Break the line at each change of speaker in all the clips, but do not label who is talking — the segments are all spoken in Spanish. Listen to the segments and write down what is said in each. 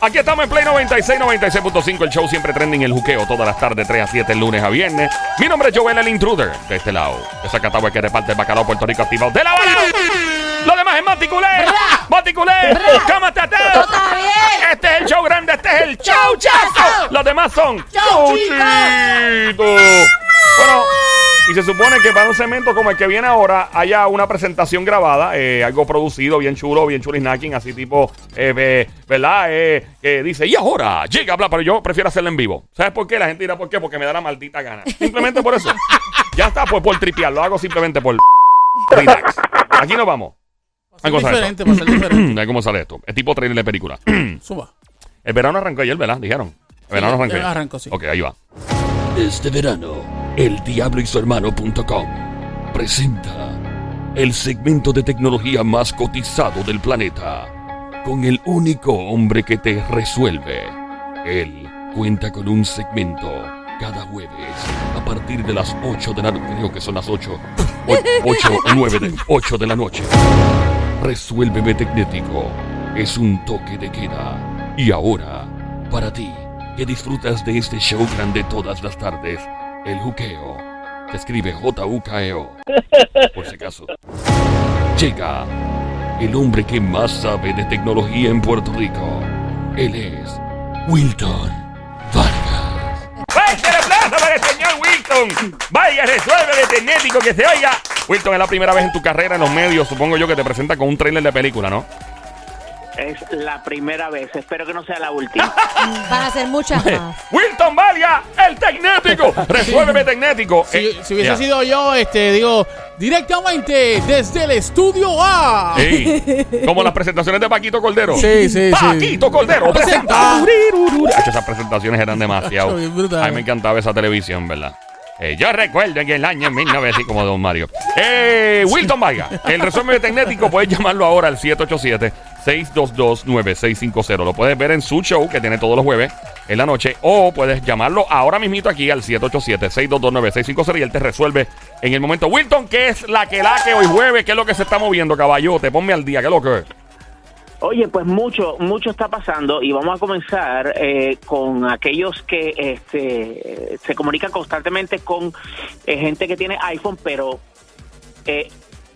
Aquí estamos en Play 96, 96.5. El show siempre trending el juqueo todas las tardes, 3 a 7, lunes a viernes. Mi nombre es Joel, el intruder. De este lado, esa catagua que reparte el bacalao Puerto Rico activado. ¡De la bala! Lo demás es Maticulé. Maticulé.
Está bien.
Este es el show grande, este es el show chazo. Los demás son Chauchitos. Bueno. Y se supone que para un segmento como el que viene ahora haya una presentación grabada, eh, algo producido, bien chulo, bien chulo snacking, así tipo, eh, eh, ¿verdad? Eh, que dice, y ahora llega, bla, pero yo prefiero hacerlo en vivo. ¿Sabes por qué? La gente dirá, ¿por qué? Porque me da la maldita gana. Simplemente por eso. ya está, pues por tripear, lo hago simplemente por relax. Aquí nos vamos.
ser
¿Cómo sale
diferente,
esto?
va a ser diferente.
¿Cómo sale esto? Es tipo trailer de película.
Suba.
El verano arrancó ayer, ¿verdad? Dijeron. El verano
Sí,
arrancó ayer.
arrancó, sí.
Ok, ahí va.
Este verano, el diablo y su hermano.com presenta el segmento de tecnología más cotizado del planeta, con el único hombre que te resuelve. Él cuenta con un segmento cada jueves a partir de las 8 de la noche, creo que son las 8, 8 o 9 de 8 de la noche. Resuélveme Tecnético es un toque de queda. Y ahora, para ti, que disfrutas de este show grande todas las tardes, el juqueo. Se escribe J-U-K-E-O. Por si acaso. Llega el hombre que más sabe de tecnología en Puerto Rico. Él es Wilton Vargas.
¡Fuerte el aplauso para el señor Wilton! Vaya, resuelve de Tecnético que se oiga. Wilton, es la primera vez en tu carrera en los medios, supongo yo, que te presenta con un trailer de película, ¿no?
Es la primera vez. Espero que no sea la última.
Van a ser muchas más.
Wilton Valia, el Tecnético. Resuélveme Tecnético.
Si,
Eh,
si hubiese
ya.
sido yo, este, digo, directamente desde el estudio A.
Ey, como las presentaciones de Paquito Cordero.
Sí, sí, sí.
Paquito Cordero presenta.
Presenta.
Hacho, esas presentaciones eran demasiado. A mí me encantaba esa televisión, ¿verdad? Eh, yo recuerdo en el año 1900, como Don Mario. Eh, Wilton Vaya, el resumen Tecnético, puedes llamarlo ahora al 787-622-9650. Lo puedes ver en su show, que tiene todos los jueves en la noche, o puedes llamarlo ahora mismito aquí al 787-622-9650 y él te resuelve en el momento. Wilton, ¿qué es la que la que hoy jueves? ¿Qué es lo que se está moviendo, caballote? Ponme al día, ¿qué es lo que?
Oye, pues mucho, mucho está pasando y vamos a comenzar eh, con aquellos que este, se comunican constantemente con eh, gente que tiene iPhone, pero eh,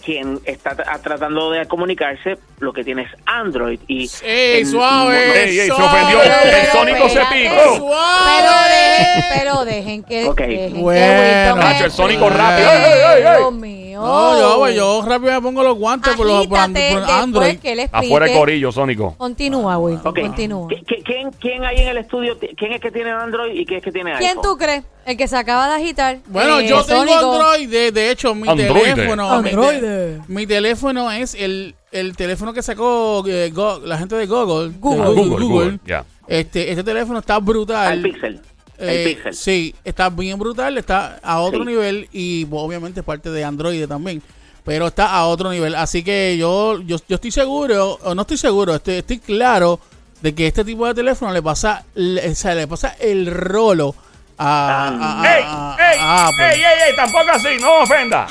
quien está tra- tratando de comunicarse lo que tiene es Android. Y
¡Ey,
en-
suave!
Ey, ey, se
suave.
ofendió. El Sónico se picó.
Pero dejen, pero dejen que.
Ok.
dejen que
Bueno.
Nacho, el Sónico rápido. Ey, ey, ey, ey.
Dios mío.
No, yo, pues, yo rápido me pongo los guantes por, los, por,
Agítate
por
después
Android.
que él explique.
Afuera el corillo, Sónico.
Continúa,
Ok.
continúa.
¿Qui- qui- ¿Quién, ¿Quién hay en el estudio? ¿Quién es que tiene Android y quién es que tiene
¿Quién
iPhone?
tú crees? El que se acaba de agitar.
Bueno,
Eh,
yo tengo
Sónico.
Android, de, de hecho, mi
Androide.
teléfono. mi te-
Androide.
Mi, teléfono es el, el teléfono que sacó eh, Go- la gente de Google. de
Google.
Google, Google, ya.
Este, este teléfono está brutal.
Al Pixel. El
Eh,
Pixel.
Sí, está bien brutal, está a otro
Sí.
nivel y pues, obviamente es parte de Android también, pero está a otro nivel. Así que yo, yo, yo estoy seguro, o no estoy seguro, estoy, estoy claro de que este tipo de teléfono le pasa, le, o sea, le pasa el rolo a, a- a-
¡Ey!
a-
¡Ey!
a Apple.
¡Ey, ey, ey! Tampoco así, no ofenda.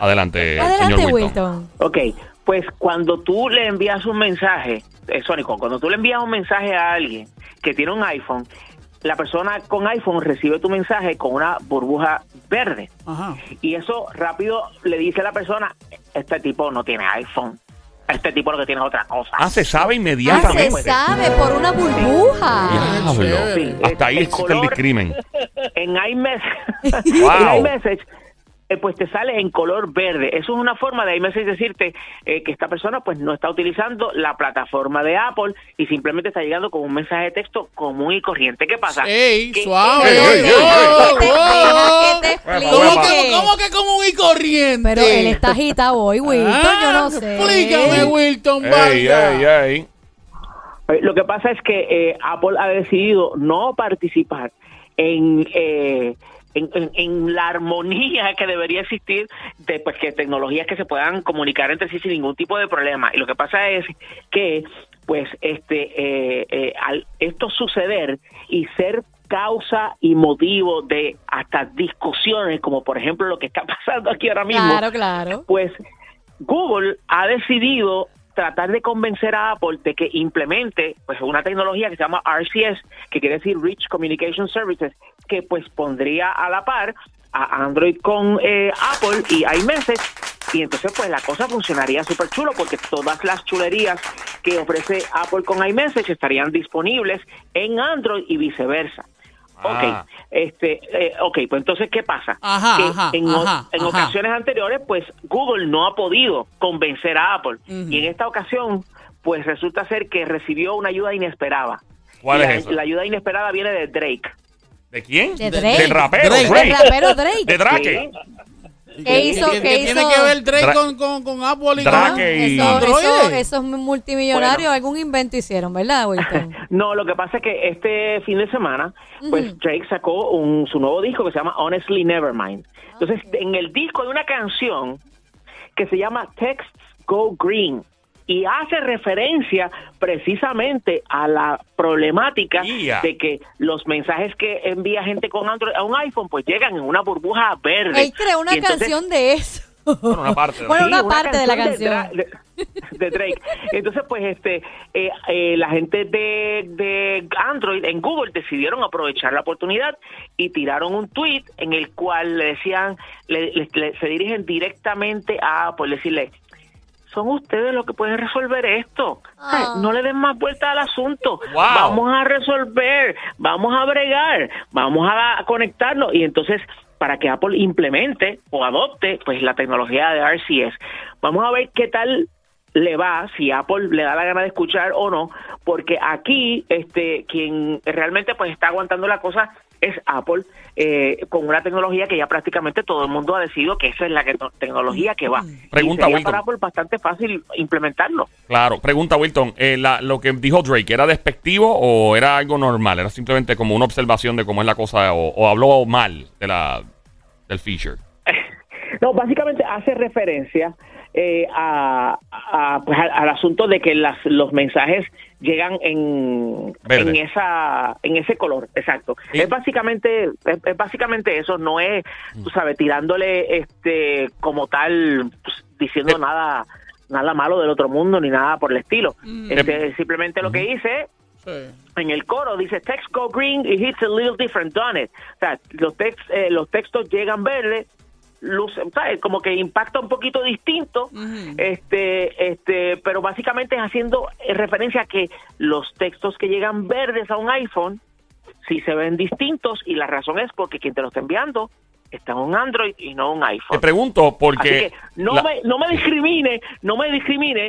Adelante,
Adelante,
señor Wilton.
Wilton.
Ok, pues cuando tú le envías un mensaje, eh, Sónico, cuando tú le envías un mensaje a alguien que tiene un iPhone, la persona con iPhone recibe tu mensaje con una burbuja verde.
Ajá.
Y eso rápido le dice a la persona, este tipo no tiene iPhone, este tipo lo que tiene es otra cosa.
Ah, se sabe
Ah, se
inmediatamente.
sabe por una burbuja.
Sí,
Hasta ahí
el
existe el discrimen.
en iMessage,
Wow.
en iMessage eh, pues te sale en color verde. Eso es una forma de iMessage decirte eh, que esta persona pues no está utilizando la plataforma de Apple y simplemente está llegando con un mensaje de texto común y corriente. ¿Qué pasa?
¡Ey,
Que-
suave! ¿Cómo que, ¿Cómo que común y corriente?
Pero él está agitado hoy, Wilton,
Ah,
yo no sé.
Explícame, Wilton,
Ey, ey, ey.
Eh, Lo que pasa es que eh, Apple ha decidido no participar en, eh, en, en- en la armonía que debería existir de pues, que tecnologías que se puedan comunicar entre sí sin ningún tipo de problema. Y lo que pasa es que, pues, este, eh, eh, al esto suceder y ser causa y motivo de hasta discusiones, como por ejemplo lo que está pasando aquí ahora mismo,
Claro, claro.
pues Google ha decidido tratar de convencer a Apple de que implemente pues una tecnología que se llama RCS, que quiere decir Rich Communication Services, que pues pondría a la par a Android con eh, Apple y iMessage y entonces pues la cosa funcionaría súper chulo porque todas las chulerías que ofrece Apple con iMessage estarían disponibles en Android y viceversa.
Ah.
Ok, este, eh, ok, pues entonces, ¿qué pasa?
Ajá,
que
ajá,
en, o-
ajá,
en
ajá.
ocasiones anteriores, pues Google no ha podido convencer a Apple. Y en esta ocasión, pues resulta ser que recibió una ayuda inesperada.
¿Cuál
Y
es
la, ayuda inesperada viene de Drake.
¿De quién?
De Drake.
Del rapero,
Drake.
Drake.
El rapero Drake.
De Drake.
¿Qué hizo?
¿Qué,
¿Qué
qué
hizo?
tiene que ver Drake
Dra-
con, con, con Apple y
Drake
con
y-
Eso,
Android?
eso, esos multimillonarios, algún invento hicieron, ¿verdad, Wilton?
No, lo que pasa es que este fin de semana, pues Drake sacó un, su nuevo disco que se llama Honestly Nevermind. Entonces, en el disco hay una canción que se llama Texts Go Green y hace referencia precisamente a la problemática de que los mensajes que envía gente con Android a un iPhone pues llegan en una burbuja verde.
Él creó una
entonces-
canción de eso.
Bueno, una parte de la
Bueno,
Sí,
una parte de la
canción de, Dra- de- de Drake. Entonces, pues, este, eh, eh, la gente de, de Android en Google decidieron aprovechar la oportunidad y tiraron un tweet en el cual le decían, le- le- le- se dirigen directamente a Apple, decirle, son ustedes los que pueden resolver esto.
Ah.
No le den más vuelta al asunto.
Wow.
Vamos a resolver, vamos a bregar, vamos a conectarnos. Y entonces, para que Apple implemente o adopte pues la tecnología de RCS, vamos a ver qué tal le va, si Apple le da la gana de escuchar o no, porque aquí este quien realmente pues está aguantando la cosa es Apple eh, con una tecnología que ya prácticamente todo el mundo ha decidido que esa es la que- tecnología que va.
Pregunta,
y sería
Wilton.
para Apple bastante fácil implementarlo.
Claro, pregunta Wilton, eh, la- lo que dijo Drake, ¿era despectivo o era algo normal? ¿Era simplemente como una observación de cómo es la cosa o, o habló mal de la, del feature?
No, básicamente hace referencia eh, a, a, pues, al, al asunto de que las, los mensajes llegan en,
Verde.
en esa en ese color, exacto.
Y-
Es básicamente es, es básicamente eso, no es, tú sabes, tirándole este como tal pues, diciendo
Eh.
nada nada malo del otro mundo ni nada por el estilo.
Mm.
Este, simplemente lo que dice
Sí.
en el coro dice text go green it hits a little different done it o sea los text, eh, los textos llegan verdes luce ¿sabes? como que impacta un poquito distinto este este pero básicamente es haciendo referencia a que los textos que llegan verdes a un iPhone sí se ven distintos y la razón es porque quien te lo está enviando está en un Android y no un
Te
iPhone
pregunto porque...
No
la-
me no me discrimine, no me discrimine.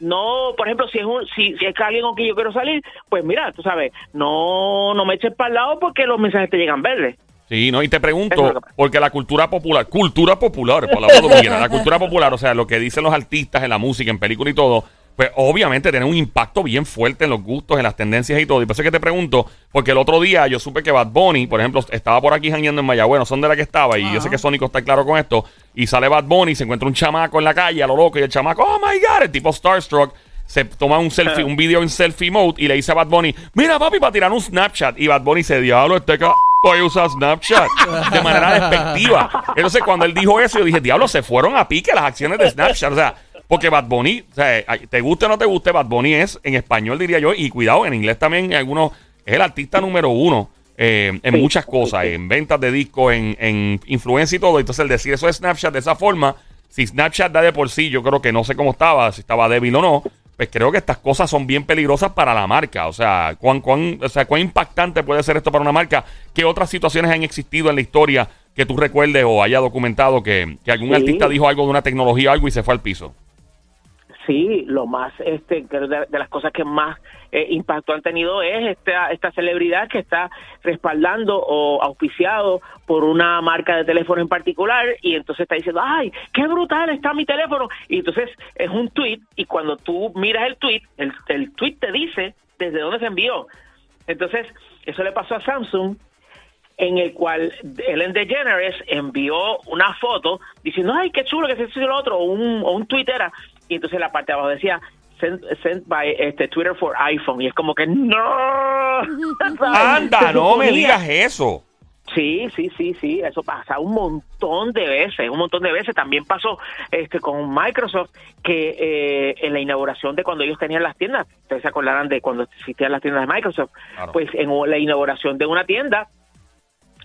No, por ejemplo, si es un si, si es alguien con quien yo quiero salir, pues mira, tú sabes, no no me eches para el lado porque los mensajes te llegan verdes.
Sí, no, y te pregunto, porque la cultura popular, cultura popular, palabra dominicana, la cultura popular, o sea, lo que dicen los artistas en la música, en película y todo, pues obviamente tiene un impacto bien fuerte en los gustos, en las tendencias y todo. Y por eso es que te pregunto, porque el otro día yo supe que Bad Bunny, por ejemplo, estaba por aquí jangueando en Mayagüez, no son de la que estaba, y yo sé que Sónico está claro con esto, y sale Bad Bunny, se encuentra un chamaco en la calle, a lo loco, y el chamaco, oh my god, el tipo Starstruck, se toma un selfie, un video en selfie mode y le dice a Bad Bunny, mira papi, para tirar un Snapchat. Y Bad Bunny se diablo, este ca hoy usa Snapchat de manera despectiva. Entonces, cuando él dijo eso, yo dije, diablo, se fueron a pique las acciones de Snapchat. O sea, porque Bad Bunny, o sea, te guste o no te guste, Bad Bunny es en español, diría yo, y cuidado, en inglés también, en algunos, es el artista número uno. eh, en
Sí,
muchas cosas, en ventas de discos, en, en influencia y todo. Entonces, el decir eso de Snapchat de esa forma, si Snapchat da de por sí, yo creo que no sé cómo estaba, si estaba débil o no, pues creo que estas cosas son bien peligrosas para la marca. O sea, cuán, cuán, o sea, cuán impactante puede ser esto para una marca. ¿Qué otras situaciones han existido en la historia que tú recuerdes o haya documentado que, que algún
Sí.
artista dijo algo de una tecnología o algo y se fue al piso?
Sí, lo más, este, de, de las cosas que más eh, impacto han tenido es esta, esta celebridad que está respaldando o auspiciado por una marca de teléfono en particular y entonces está diciendo, ay, qué brutal está mi teléfono. Y entonces es un tweet y cuando tú miras el tweet, el, el tweet te dice desde dónde se envió. Entonces, eso le pasó a Samsung en el cual Ellen DeGeneres envió una foto diciendo, ay, qué chulo que se hizo lo otro, o un, o un tweet era, y entonces la parte de abajo decía, sent, sent by este, Twitter for iPhone, y es como que, no,
Anda, no me digas eso.
Sí, sí, sí, sí, eso pasa un montón de veces, un montón de veces. También pasó este con Microsoft que eh, en la inauguración de cuando ellos tenían las tiendas, ustedes se acordarán de cuando existían las tiendas de Microsoft,
Claro.
pues en la inauguración de una tienda,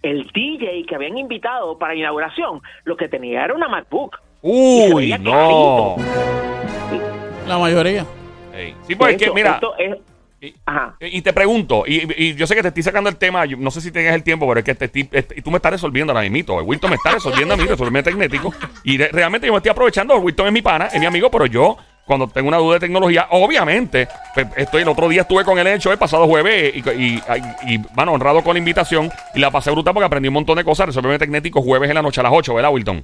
el DJ que habían invitado para la inauguración, lo que tenía era una MacBook.
Uy, no.
La mayoría.
Ey. Sí, pues
De
es que,
hecho,
mira,
esto es-
y,
Ajá.
y te pregunto, y, y yo sé que te estoy sacando el tema, yo no sé si tienes el tiempo, pero es que te estoy- y tú me estás resolviendo ahora mismo. Wilton me está resolviendo a mí, resolverme tecnético. Y de- realmente yo me estoy aprovechando. Wilton es mi pana, es mi amigo, pero yo, cuando tengo una duda de tecnología, obviamente, pues, estoy el otro día estuve con él en el show el pasado jueves y, y, y, y, mano, honrado con la invitación y la pasé brutal porque aprendí un montón de cosas. Resolverme tecnético jueves en la noche a las 8, ¿verdad, Wilton?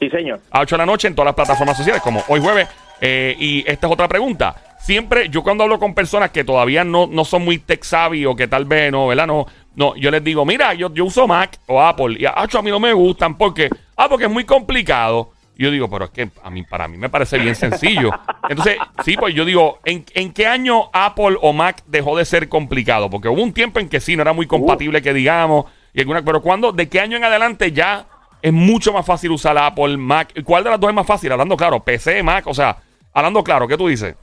Sí, señor.
a 8 de la noche en todas las plataformas sociales, como hoy jueves. Eh, y esta es otra pregunta. Siempre, yo cuando hablo con personas que todavía no, no son muy tech savvy o que tal vez no, ¿verdad? No, no, yo les digo, mira, yo, yo uso Mac o Apple y a, a mí no me gustan porque, ah, porque es muy complicado. Y yo digo, pero es que a mí, para mí me parece bien sencillo. Entonces, sí, pues yo digo, ¿en, ¿en qué año Apple o Mac dejó de ser complicado? Porque hubo un tiempo en que sí, no era muy compatible que digamos, y alguna, pero cuando, ¿de qué año en adelante ya es mucho más fácil usar Apple, Mac? ¿Cuál de las dos es más fácil? Hablando claro, PC, Mac, o sea, hablando claro, ¿qué tú dices?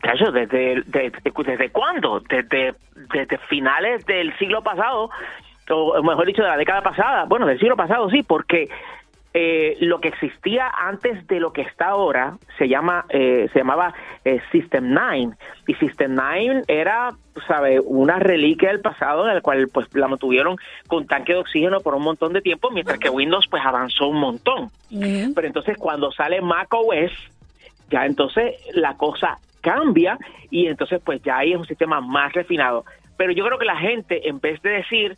Cacho, ¿desde, desde, desde cuándo? Desde, desde finales del siglo pasado, o mejor dicho, de la década pasada. Bueno, del siglo pasado sí, porque eh, lo que existía antes de lo que está ahora se llama eh, se llamaba eh, System 9 y System 9 era sabe una reliquia del pasado en el cual pues la mantuvieron con tanque de oxígeno por un montón de tiempo mientras que Windows pues avanzó un montón. Pero entonces cuando sale Mac OS ya entonces la cosa cambia y entonces pues ya ahí es un sistema más refinado. Pero yo creo que la gente, en vez de decir,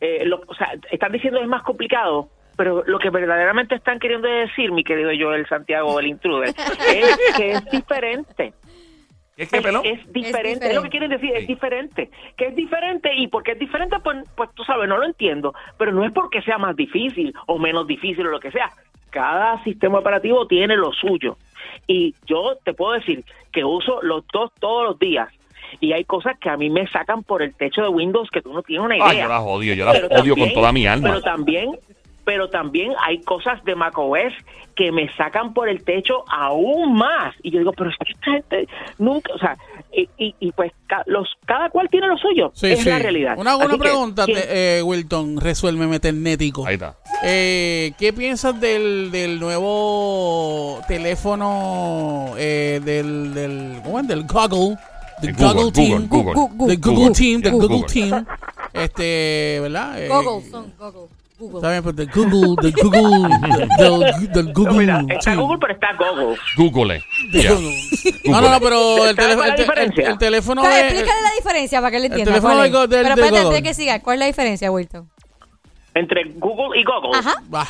eh, lo- o sea, están diciendo es más complicado, pero lo que verdaderamente están queriendo decir, mi querido Joel Santiago, el intruder, es que es diferente.
¿Qué es que,
Es,
pelón?
es diferente, es lo que quieren decir,
Sí.
es diferente. Que es diferente y porque es diferente, pues, pues tú sabes, no lo entiendo, pero no es porque sea más difícil o menos difícil o lo que sea. Cada sistema operativo tiene lo suyo. Y yo te puedo decir que uso los dos todos los días. Y hay cosas que a mí me sacan por el techo de Windows que tú no tienes una idea.
Ay, yo la odio, yo la
Pero
odio
también-
con toda mi alma.
Pero también, pero también hay cosas de macOS que me sacan por el techo aún más. Y yo digo, pero es que esta gente nunca, o sea, y, y, y pues ca- los cada cual tiene lo suyo.
Sí,
es
sí.
la realidad.
Una, una
que,
pregunta,
¿quién-
te- eh, Wilton, resuélveme tecnético.
Ahí está.
Eh, ¿Qué piensas del, del nuevo teléfono eh, del, del, ¿cómo es? del Google?
De Google,
Google, Team.
Google, Google.
Del Google,
Google.
Team.
Google
Team. Este, ¿verdad? Eh,
Google, son Google. Google.
Está bien, pues del Google, del Google, del, del
No,
Google
mira, está
Team.
Google, pero está Google.
Google. Ya.
Google. No, no, no, pero el,
¿Sabes
teléfono-
es
el, el- el teléfono
Pero
de...
explícale la diferencia para que él entienda.
teléfono
cuál es.
del
Pero espérate, antes de que siga, ¿cuál es la diferencia, Wilton?
Entre Google y Google.
Ajá.
Bah,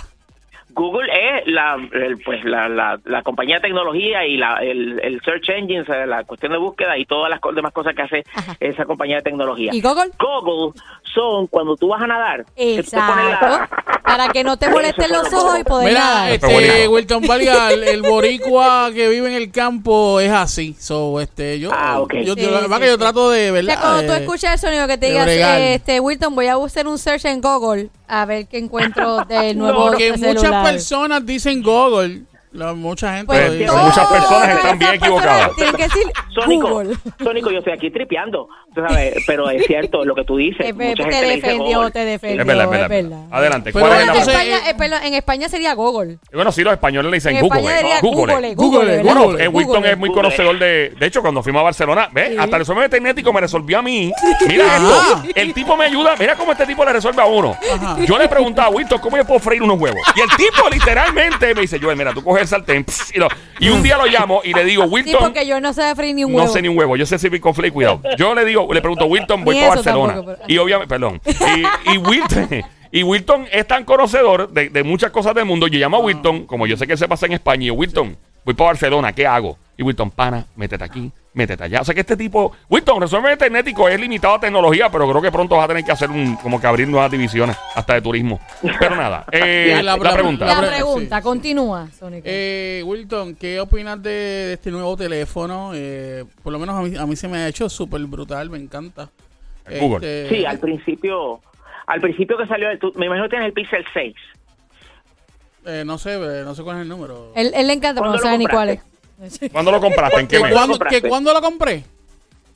Google es la, el, pues, la, la, la compañía de tecnología y la, el, el search engine, o sea, la cuestión de búsqueda y todas las demás cosas que hace
Ajá.
esa compañía de tecnología.
¿Y Google?
Google son cuando tú vas a nadar. que la-
Exacto. Para que no te molesten los
lo
ojos y poder
Mira,
nadar.
Este. Wilton Valga, el, el boricua que vive en el campo es así. So, este, yo,
Ah, ok.
yo,
Sí,
yo- la verdad
sí,
que yo
sí.
trato de,
O
¿verdad?
sea, cuando tú
Eh,
escuchas el sonido que te digas, eh, este, Wilton, voy a hacer un search en Google a ver qué encuentro de nuevo
porque
celular.
muchas personas dicen Google. La, mucha gente
Pues
lo dice.
Muchas personas están bien equivocadas.
Tienen que decir
Sónico. Sónico, yo estoy aquí tripeando, sabes, pero es cierto lo que tú dices.
Eh,
mucha
te
gente dice
defendió,
Google.
te defendió.
Es verdad, es verdad.
es
es. Adelante.
Pero
¿Cuál es
Bueno,
la
en, España,
eh,
eh, en España sería Google.
Bueno, sí, los españoles le dicen
En
Google. Google.
Google.
Google.
Bueno,
Google,
eh, Wilton
Google.
es muy
Google.
conocedor de. De hecho, cuando fuimos a Barcelona, ¿ves?
Sí.
Hasta el resumen tecnético me resolvió a mí. Mira
Ah.
esto. El tipo me ayuda. Mira cómo este tipo le resuelve a uno.
Ajá.
Yo le preguntaba a Wilton cómo yo puedo freír unos huevos. Y el tipo literalmente me dice: Joel, mira, tú coges el sartén. pss, y, lo- y un día lo llamo y le digo,
Sí,
Wilton.
porque yo no sé freír ni un
No
huevo.
sé ni un huevo, yo sé servir con flake, cuidado. Yo le digo, le pregunto, Wilton, voy
Ni
para
eso
Barcelona.
tampoco, pero-
Y obviamente, perdón. Y, y Wilton, y Wilton es tan conocedor de, de muchas cosas del mundo. Yo llamo a Wilton, como yo sé que él se pasa en España, y yo, Wilton, voy para Barcelona, ¿qué hago? Y Wilton, pana, métete aquí, métete allá. O sea que este tipo, Wilton, resuelve tecnético, es limitado a tecnología, pero creo que pronto vas a tener que hacer un, como que abrir nuevas divisiones, hasta de turismo. Pero nada, eh,
La-
la,
la-
pregunta.
La
pre-
pregunta,
sí.
continúa, Sónico.
Eh, Wilton, ¿qué opinas de, de este nuevo teléfono? Eh, por lo menos a mí, a mí se me ha hecho súper brutal, me encanta.
Google.
Este,
Sí, al principio, al principio que salió, tú- me imagino que tienes el Pixel 6.
Eh, no sé, eh, no sé cuál es el número.
él, él le encanta, pero no
¿Cuándo lo
sabe ni cuál es.
¿Cuándo lo compraste? ¿En qué
¿Cuándo
mes?
¿Cuándo, que ¿Cuándo lo compré?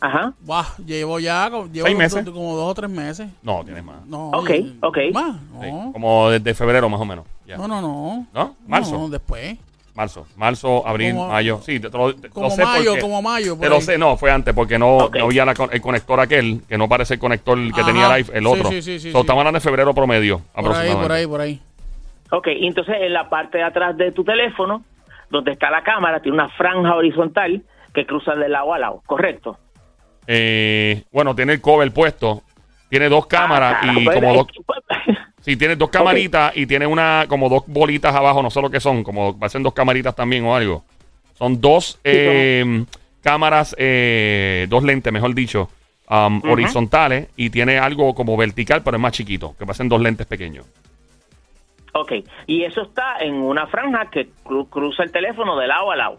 Ajá.
Buah, llevo ya llevo
¿Seis meses?
como dos o tres meses.
No, tienes más.
No,
Ok,
y-
ok.
Más,
Sí,
no.
como desde febrero más o menos. ya.
no, no, no.
¿No? Marzo.
No, después.
Marzo, marzo, abril,
Como-
mayo. Sí, te, te lo, te
como
lo sé
mayo,
porque-
como mayo,
Te lo
ahí.
sé, no, fue antes porque no, no había la el conector aquel, que no parece el conector que
Ajá.
tenía el, el otro.
sí, sí, sí,
So,
sí.
Estamos hablando de febrero promedio,
Por ahí,
aproximadamente.
por ahí, por ahí.
Ok, y entonces en la parte de atrás de tu teléfono, donde está la cámara, tiene una franja horizontal que cruza de lado a lado, ¿correcto?
Eh, bueno, tiene el cover puesto, tiene dos cámaras
Ah,
y
pues,
como dos...
pues,
Sí, tiene dos camaritas y tiene una, como dos bolitas abajo, no sé lo que son, como parecen dos camaritas también o algo. Son dos eh, cámaras, eh, dos lentes, mejor dicho, um, horizontales y tiene algo como vertical, pero es más chiquito, que parecen dos lentes pequeños.
Ok, y eso está en una franja que cru- cruza el teléfono de lado a lado.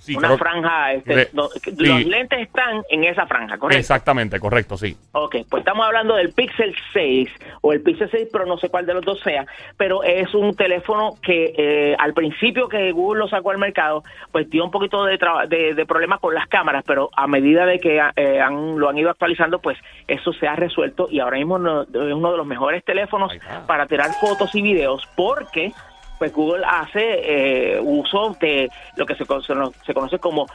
Sí,
una
creo-
franja, este,
Re-
no,
sí.
los lentes están en esa franja, ¿correcto?
Exactamente, correcto, sí.
Ok, pues estamos hablando del Pixel 6 o el Pixel 6 Pro, no sé cuál de los dos sea, pero es un teléfono que eh, al principio que Google lo sacó al mercado, pues dio un poquito de, de, de problemas con las cámaras, pero a medida de que eh, han, lo han ido actualizando, pues eso se ha resuelto y ahora mismo no- es uno de los mejores teléfonos para tirar fotos y videos porque pues Google hace eh, uso de lo que se, conoce- como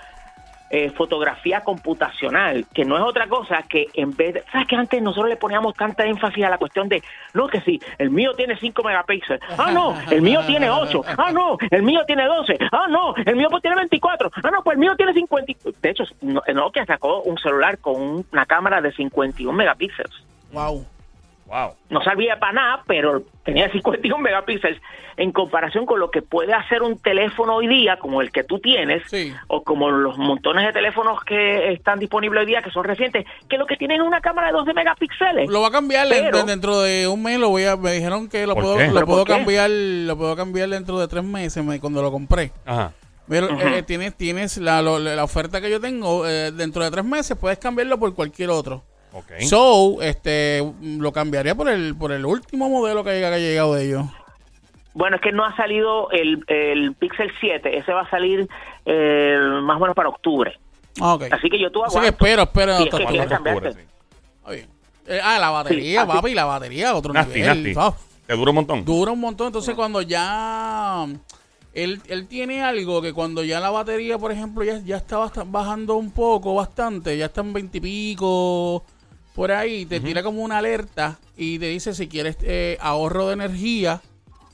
eh, fotografía computacional, que no es otra cosa que en vez de, ¿sabes que antes nosotros le poníamos tanta énfasis a la cuestión de, no, que sí, el mío tiene 5 megapíxeles, ah, no, el mío tiene 8, ah, no, el mío tiene 12, ah, no, el mío pues tiene 24, ah, no, pues el mío tiene 50, y- de hecho, no- Nokia sacó un celular con una cámara de 51 megapíxeles
Wow.
Wow.
no servía para nada, pero tenía 51 megapíxeles en comparación con lo que puede hacer un teléfono hoy día, como el que tú tienes,
Sí.
o como los montones de teléfonos que están disponibles hoy día, que son recientes, que lo que tienen es una cámara de 12 megapíxeles.
Lo va a cambiar
Pero-
dentro de un mes. Lo voy a, me dijeron que lo
¿Por
puedo, lo
¿Pero
puedo cambiar, lo puedo cambiar dentro de tres meses me- cuando lo compré.
Ajá.
Pero eh, tienes, tienes la, lo- la oferta que yo tengo eh, dentro de tres meses puedes cambiarlo por cualquier otro. So, este, lo cambiaría por el, por el último modelo que haya, que haya llegado de ellos.
Bueno, es que no ha salido el, el Pixel 7, ese va a salir eh, más o menos para octubre.
Ah.
Así que yo tú
Así que espero, espero.
Si es que
octubre.
sí.
Está bien. Eh, ah, la batería,
Sí,
papi, la batería, otro
Nasty,
nivel.
nasty. Te dura un montón.
dura un montón. Entonces, cuando ya. Él, él tiene algo que cuando ya la batería, por ejemplo, ya, ya está bajando un poco, bastante, ya están veintipico por ahí, te tira como una alerta y te dice si quieres eh, ahorro de energía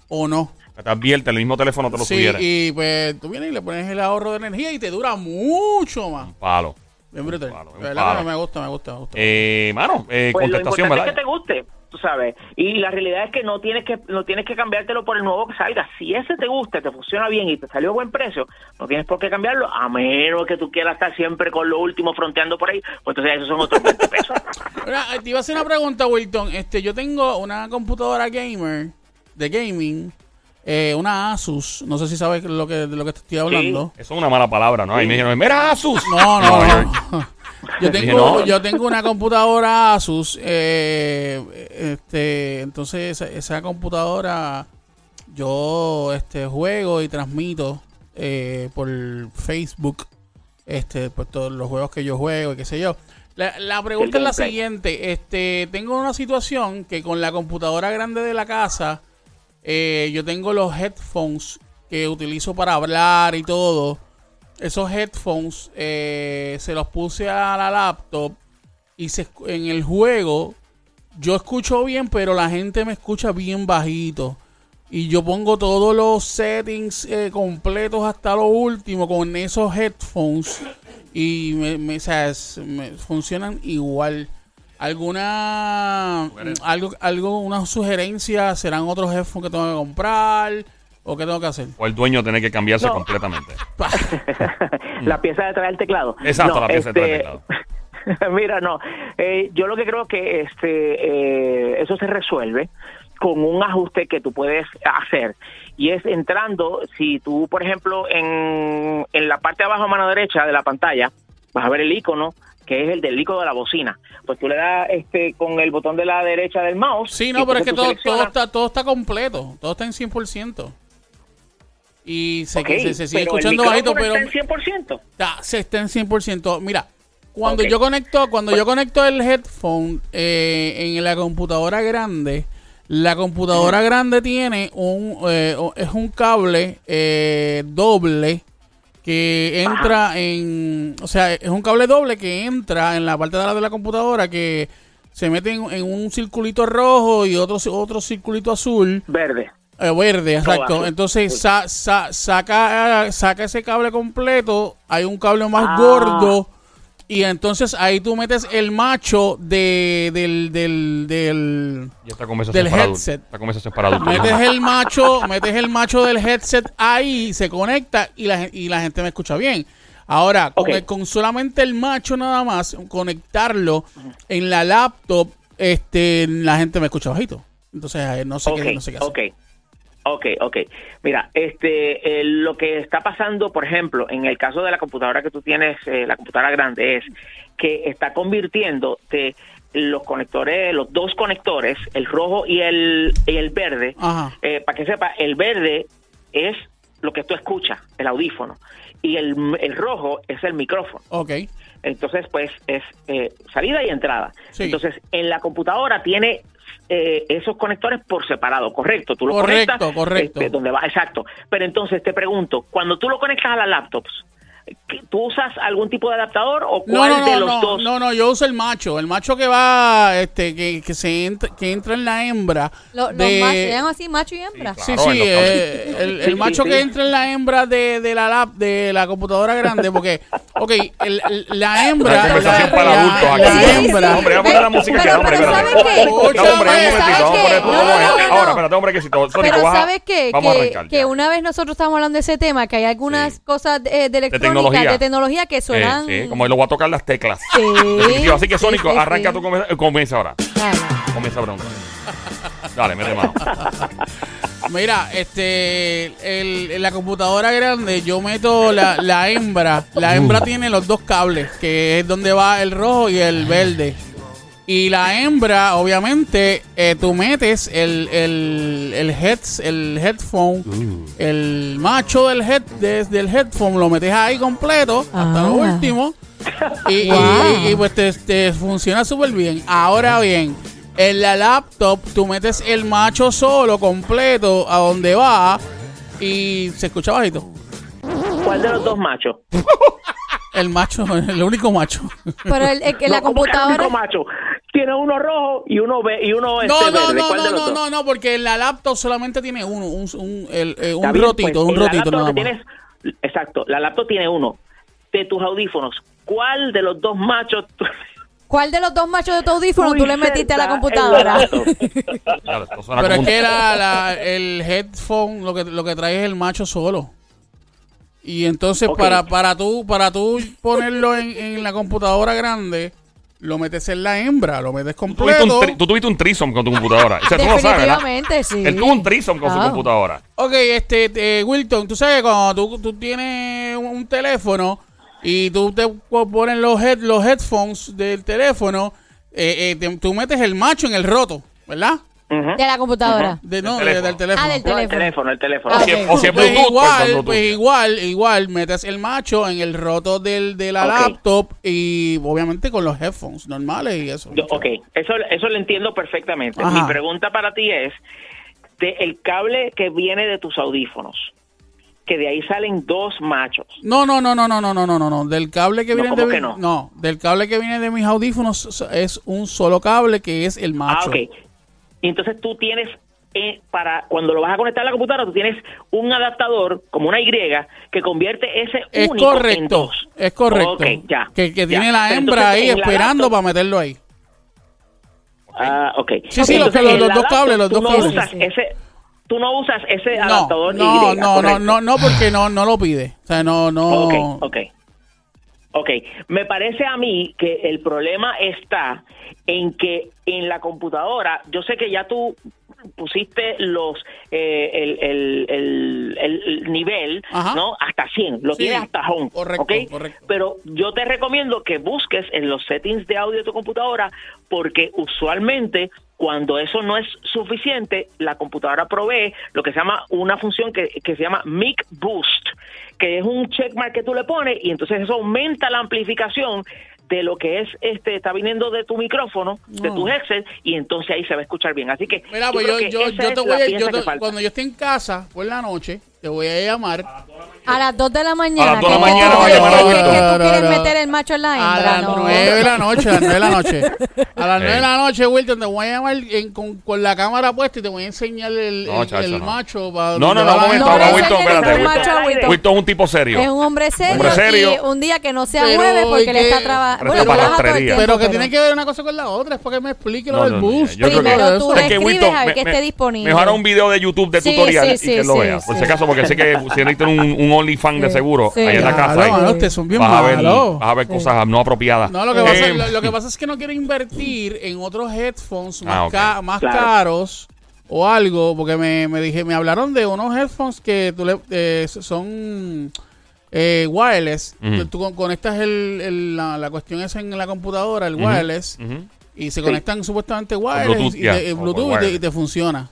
o no.
Te advierte, el mismo teléfono te lo
Sí,
sugiere.
y pues tú vienes y le pones el ahorro de energía y te dura mucho más.
Un palo.
Bien brutal.
Un palo, un
De verdad
palo.
que me gusta, me gusta, me gusta.
Eh, mano, eh,
Pues lo
contestación,
importante
¿verdad?
es que te guste, tú sabes. Y la realidad es que no tienes que no tienes que cambiártelo por el nuevo que salga. Si ese te gusta, te funciona bien y te salió a buen precio, no tienes por qué cambiarlo, a menos que tú quieras estar siempre con lo último fronteando por ahí. Pues entonces esos son otros 20 pesos.
Mira, eh, te iba a hacer una pregunta, Wilton. Este, yo tengo una computadora gamer de gaming, eh, una Asus. No sé si sabes lo que, de lo que te estoy hablando.
Eso es una mala palabra, ¿no? Ahí me dijeron, mira, Asus.
No, no,
yo-
no. Yo tengo,
no.
yo tengo una computadora Asus. eh, este, entonces esa, esa computadora yo este juego y transmito eh, por Facebook este, pues todos los juegos que yo juego y qué sé yo. La, la pregunta es la siguiente, este, tengo una situación que con la computadora grande de la casa, eh, yo tengo los headphones que utilizo para hablar y todo. Esos headphones eh, se los puse a la laptop y se, en el juego yo escucho bien, pero la gente me escucha bien bajito. Y yo pongo todos los settings eh, completos hasta lo último con esos headphones. Y me, o sea, me funcionan igual. ¿Alguna algo, algo, una sugerencia? ¿Serán otros headphones que tengo que comprar? ¿O qué tengo que hacer?
O el dueño tiene que cambiarse
No.
completamente.
la pieza detrás del teclado.
Exacto,
No,
la pieza detrás del
este,
teclado.
Mira, no. eh, yo lo que creo que este eh, eso se resuelve con un ajuste que tú puedes hacer y es entrando, si tú, por ejemplo, en, en la parte de abajo a mano derecha de la pantalla vas a ver el icono que es el del de la bocina. Pues tú le das este con el botón de la derecha del mouse.
Sí, no, pero es que todo, todo, está, todo está completo. Todo está en 100%. Y se, se, se sigue escuchando bajito, pero
está en 100%.
está- se está en 100%. Mira, cuando yo conecto cuando yo conecto el headphone eh, en la computadora grande, la computadora grande tiene un eh, es un cable eh, doble que entra en, o sea, es un cable doble que entra en la parte de la de la computadora que se mete en, en un circulito rojo y otro otro circulito azul.
Verde.
Eh, verde, exacto. Entonces
Sí.
sa- sa- saca, saca ese cable completo. Hay un cable más
Ah.
gordo. Y entonces ahí tú metes el macho de, del, del, del,
Ya esta conversación
Del
para
headset.
Esta conversación es para adultos.
metes el macho, metes el macho del headset ahí, se conecta y la, y la gente me escucha bien. Ahora, con, el- con solamente el macho nada más, conectarlo en la laptop, este, la gente me escucha bajito. Entonces, eh, no sé qué, no sé qué hacer.
ok. Ok, ok. Mira, este, eh, lo que está pasando, por ejemplo, en el caso de la computadora que tú tienes, eh, la computadora grande, es que está convirtiéndote los conectores, los dos conectores, el rojo y el, y el verde. Eh, para que sepa, el verde es lo que tú escuchas, el audífono, y el, el rojo es el micrófono.
Ok.
Entonces, pues es eh, salida y entrada.
Sí.
Entonces, en la computadora tiene eh, esos conectores por separado, correcto. Tú lo
Correcto,
conectas
correcto.
este, donde va, exacto. Pero entonces te pregunto, cuando tú lo conectas a las laptops, ¿qué- ¿tú usas algún tipo de adaptador o cuál
no,
de los
no,
dos?
no, no, yo uso el macho, el macho que va, este, que, que se entra, que entra en la hembra.
Lo- Los
de-
machos, se llaman así, macho y hembra.
Sí,
Claro,
sí, eh, el, el
Sí, sí,
macho
sí.
que entra en la hembra de, de la lap, de la computadora grande, porque, ok, el- el- la hembra,
Una conversación
la,
para
la-
adultos
la
aquí.
Hembra,
sí.
Hombre, vamos a poner la música que
Pero-
hombre,
pero
espérate.
¿sabes qué?
No, hombre, vamos a poner
No, no, no, no.
Ahora, espérate, hombre, que si todo. Sónico,
Pero ¿sabes qué?
Vamos a
Que,
arrancar.
que
ya.
una vez nosotros estábamos hablando de ese tema, que hay algunas
Sí.
cosas de, de electrónica,
tecnología.
de tecnología que
Eh,
suenan...
sí, como lo voy a tocar las teclas.
Sí.
Definitivo. Así que,
Sí,
Sónico,
sí,
arranca
sí.
tu conversación. Comienza ahora.
Dale.
Comienza a preguntar. Dale, mete mano.
Mira, este, el, en la computadora grande yo meto la, la hembra. La hembra tiene los dos cables, que es donde va el rojo y el verde. Y la hembra, obviamente, eh, tú metes el, el, el, heads, el headphone, el macho del, head, de- del headphone, lo metes ahí completo hasta lo
Ah.
último. Y, y-
Wow.
y, pues te, te funciona súper bien. Ahora bien, en la laptop tú metes el macho solo, completo, a donde va y se escucha bajito.
¿Cuál de los dos machos?
El macho, el único macho.
Pero el, el- que la
No, ¿cómo que el
computadora...
único macho? Tiene uno rojo y uno ve y uno
No,
este
no,
verde.
no,
¿Cuál de
no, no, no, no, porque la laptop solamente tiene uno, un, un, el- eh, un
bien,
rotito,
pues,
un rotito
laptop
nada
que
más.
tienes- exacto, la laptop tiene uno. De tus audífonos, ¿cuál de los dos machos? tú-
¿Cuál de los dos machos de tu audífono
Muy
tú le metiste a la computadora?
Pero es que la, la- el headphone lo que, lo que trae es el macho solo. Y entonces para, para tú, para tú ponerlo en, en la computadora grande, lo metes en la hembra, lo metes
Tú tuviste,
completo.
un tri- tú tuviste un trisom con tu computadora. O sea, tú lo sabes, ¿verdad?
Definitivamente, sí.
Él tuvo un trisom con su
Ah.
computadora.
Ok, este, eh, Wilton, tú sabes cuando tú, tú tienes un, un teléfono y tú te pones los, head, los headphones del teléfono, eh, eh, te- tú metes el macho en el roto, ¿verdad?
De la computadora.
De, no,
Del
de-
teléfono.
del teléfono.
Ah, del
No, el
teléfono.
teléfono, el teléfono.
Ah,
O si,
ok.
o si es
Pues
Bluetooth, pues
igual,
Bluetooth.
pues igual, igual, metes el macho en el roto del, de la laptop y obviamente con los headphones normales y eso.
Yo- ok, eso, eso lo entiendo perfectamente.
Ajá.
Mi pregunta para ti es, de el cable que viene de tus audífonos, que de ahí salen dos machos.
No, no, no, no, no, no, no, no, no, no. Del cable que
No,
viene
¿cómo
de
que
mi-
no?
del cable que viene de mis audífonos es un solo cable que es el macho.
Ah, ok. Y entonces tú tienes, eh, para cuando lo vas a conectar a la computadora, tú tienes un adaptador, como una Y, que convierte ese
Es
único en
correcto,
dos.
es correcto.
Ok, ya.
que, que
ya.
tiene la hembra
entonces,
ahí
en
esperando
laptop-
para meterlo ahí.
Ah, ok.
Sí, sí, los-
Entonces,
los-
en
los dos cables, los dos
no
cables.
Usas ese, tú no usas ese
No,
adaptador
no,
Y,
no, no, no, no, porque no, no lo pide. O sea, no, no.
Ok, ok. Ok, me parece a mí que el problema está en que en la computadora, yo sé que ya tú pusiste los eh, el, el, el- el- el nivel,
Ajá.
¿no? Hasta 100, lo
Sí,
tienes hasta home,
correcto, correcto.
Pero yo te recomiendo que busques en los settings de audio de tu computadora porque usualmente cuando eso no es suficiente, la computadora provee lo que se llama una función que, que se llama Mic Boost, que es un checkmark que tú le pones y entonces eso aumenta la amplificación de lo que es este está viniendo de tu micrófono, de
No.
tu headset y entonces ahí se va a escuchar bien. Así que
Mira, pues yo,
que
yo, te voy cuando yo esté en casa por la noche, te voy a llamar
A las 2 de la mañana.
A las dos de la
¿qué-
mañana va a llamar a Wilton.
qué tú quieres meter el macho en la
a
hembra?
las
no.
9 de la noche, a las 9 de la noche. A las 9 de la noche, Wilton, te voy a llamar con, con la cámara puesta y te voy a enseñar el, macho.
No, no, no, un momento, Wilton, espérate, Wilton.
macho a Wilton.
Wilton es un tipo serio.
Es un hombre serio, y un día que no se
Pero,
mueve porque
¿y
le está trabajando.
Pero
que tiene que ver una cosa con la otra, es para que me explique lo del
que-
Primero tú escribes
Wilton,
a ver
me-
que esté disponible.
Mejor a un video de YouTube de
Sí,
tutorial
sí,
y que lo
sí,
vea. Por si acaso, porque sé que si necesitan un, un OnlyFans de seguro
sí.
ahí en la casa.
Claro,
ahí,
ustedes son bien
vas a ver,
malos.
vas a ver cosas no apropiadas.
No, lo que, pasa,
Eh,
lo, lo que pasa es que no quiero invertir en otros headphones más,
Ah,
ca- más
Claro.
caros o algo, porque me, me dije, me hablaron de unos headphones que tú le, eh, son eh, wireless.
Ujú.
Tú con- conectas el, el- la, la cuestión esa en la computadora, el wireless, y se conectan supuestamente wireless
Bluetooth,
y, te-
por
Bluetooth y te- y te funciona.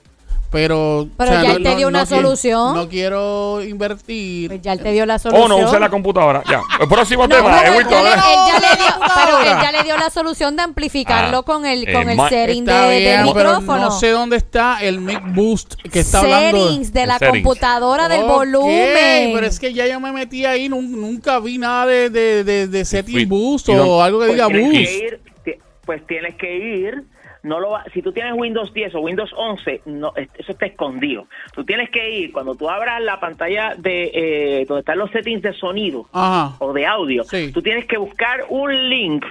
Pero,
Pero ya él te dio una
qui-
solución.
No quiero invertir.
Pues ya él te dio la
O
solución.
no use la computadora. Ya. El próximo
No,
tema,
pero él, ya le,
¿verdad?
él ya le dio, pero él ya le dio la solución de amplificarlo
Ah,
con el
eh,
con el setting de, del
bien, pero
micrófono.
no sé dónde está el mic boost que está hablando.
Settings de
El
la
settings.
computadora del
Ok,
volumen.
Pero es que ya yo me metí ahí, nun- nunca vi nada de, de, de, de setting
fui-
boost
y
o algo que
Pues
diga
tienes
boost.
que ir, pues tienes que ir. No lo va- si tú tienes Windows 10 o Windows 11, no, es- eso está escondido. Tú tienes que ir cuando tú abras la pantalla de eh, donde están los settings de sonido
Ajá.
o de audio.
Sí.
Tú tienes que buscar un link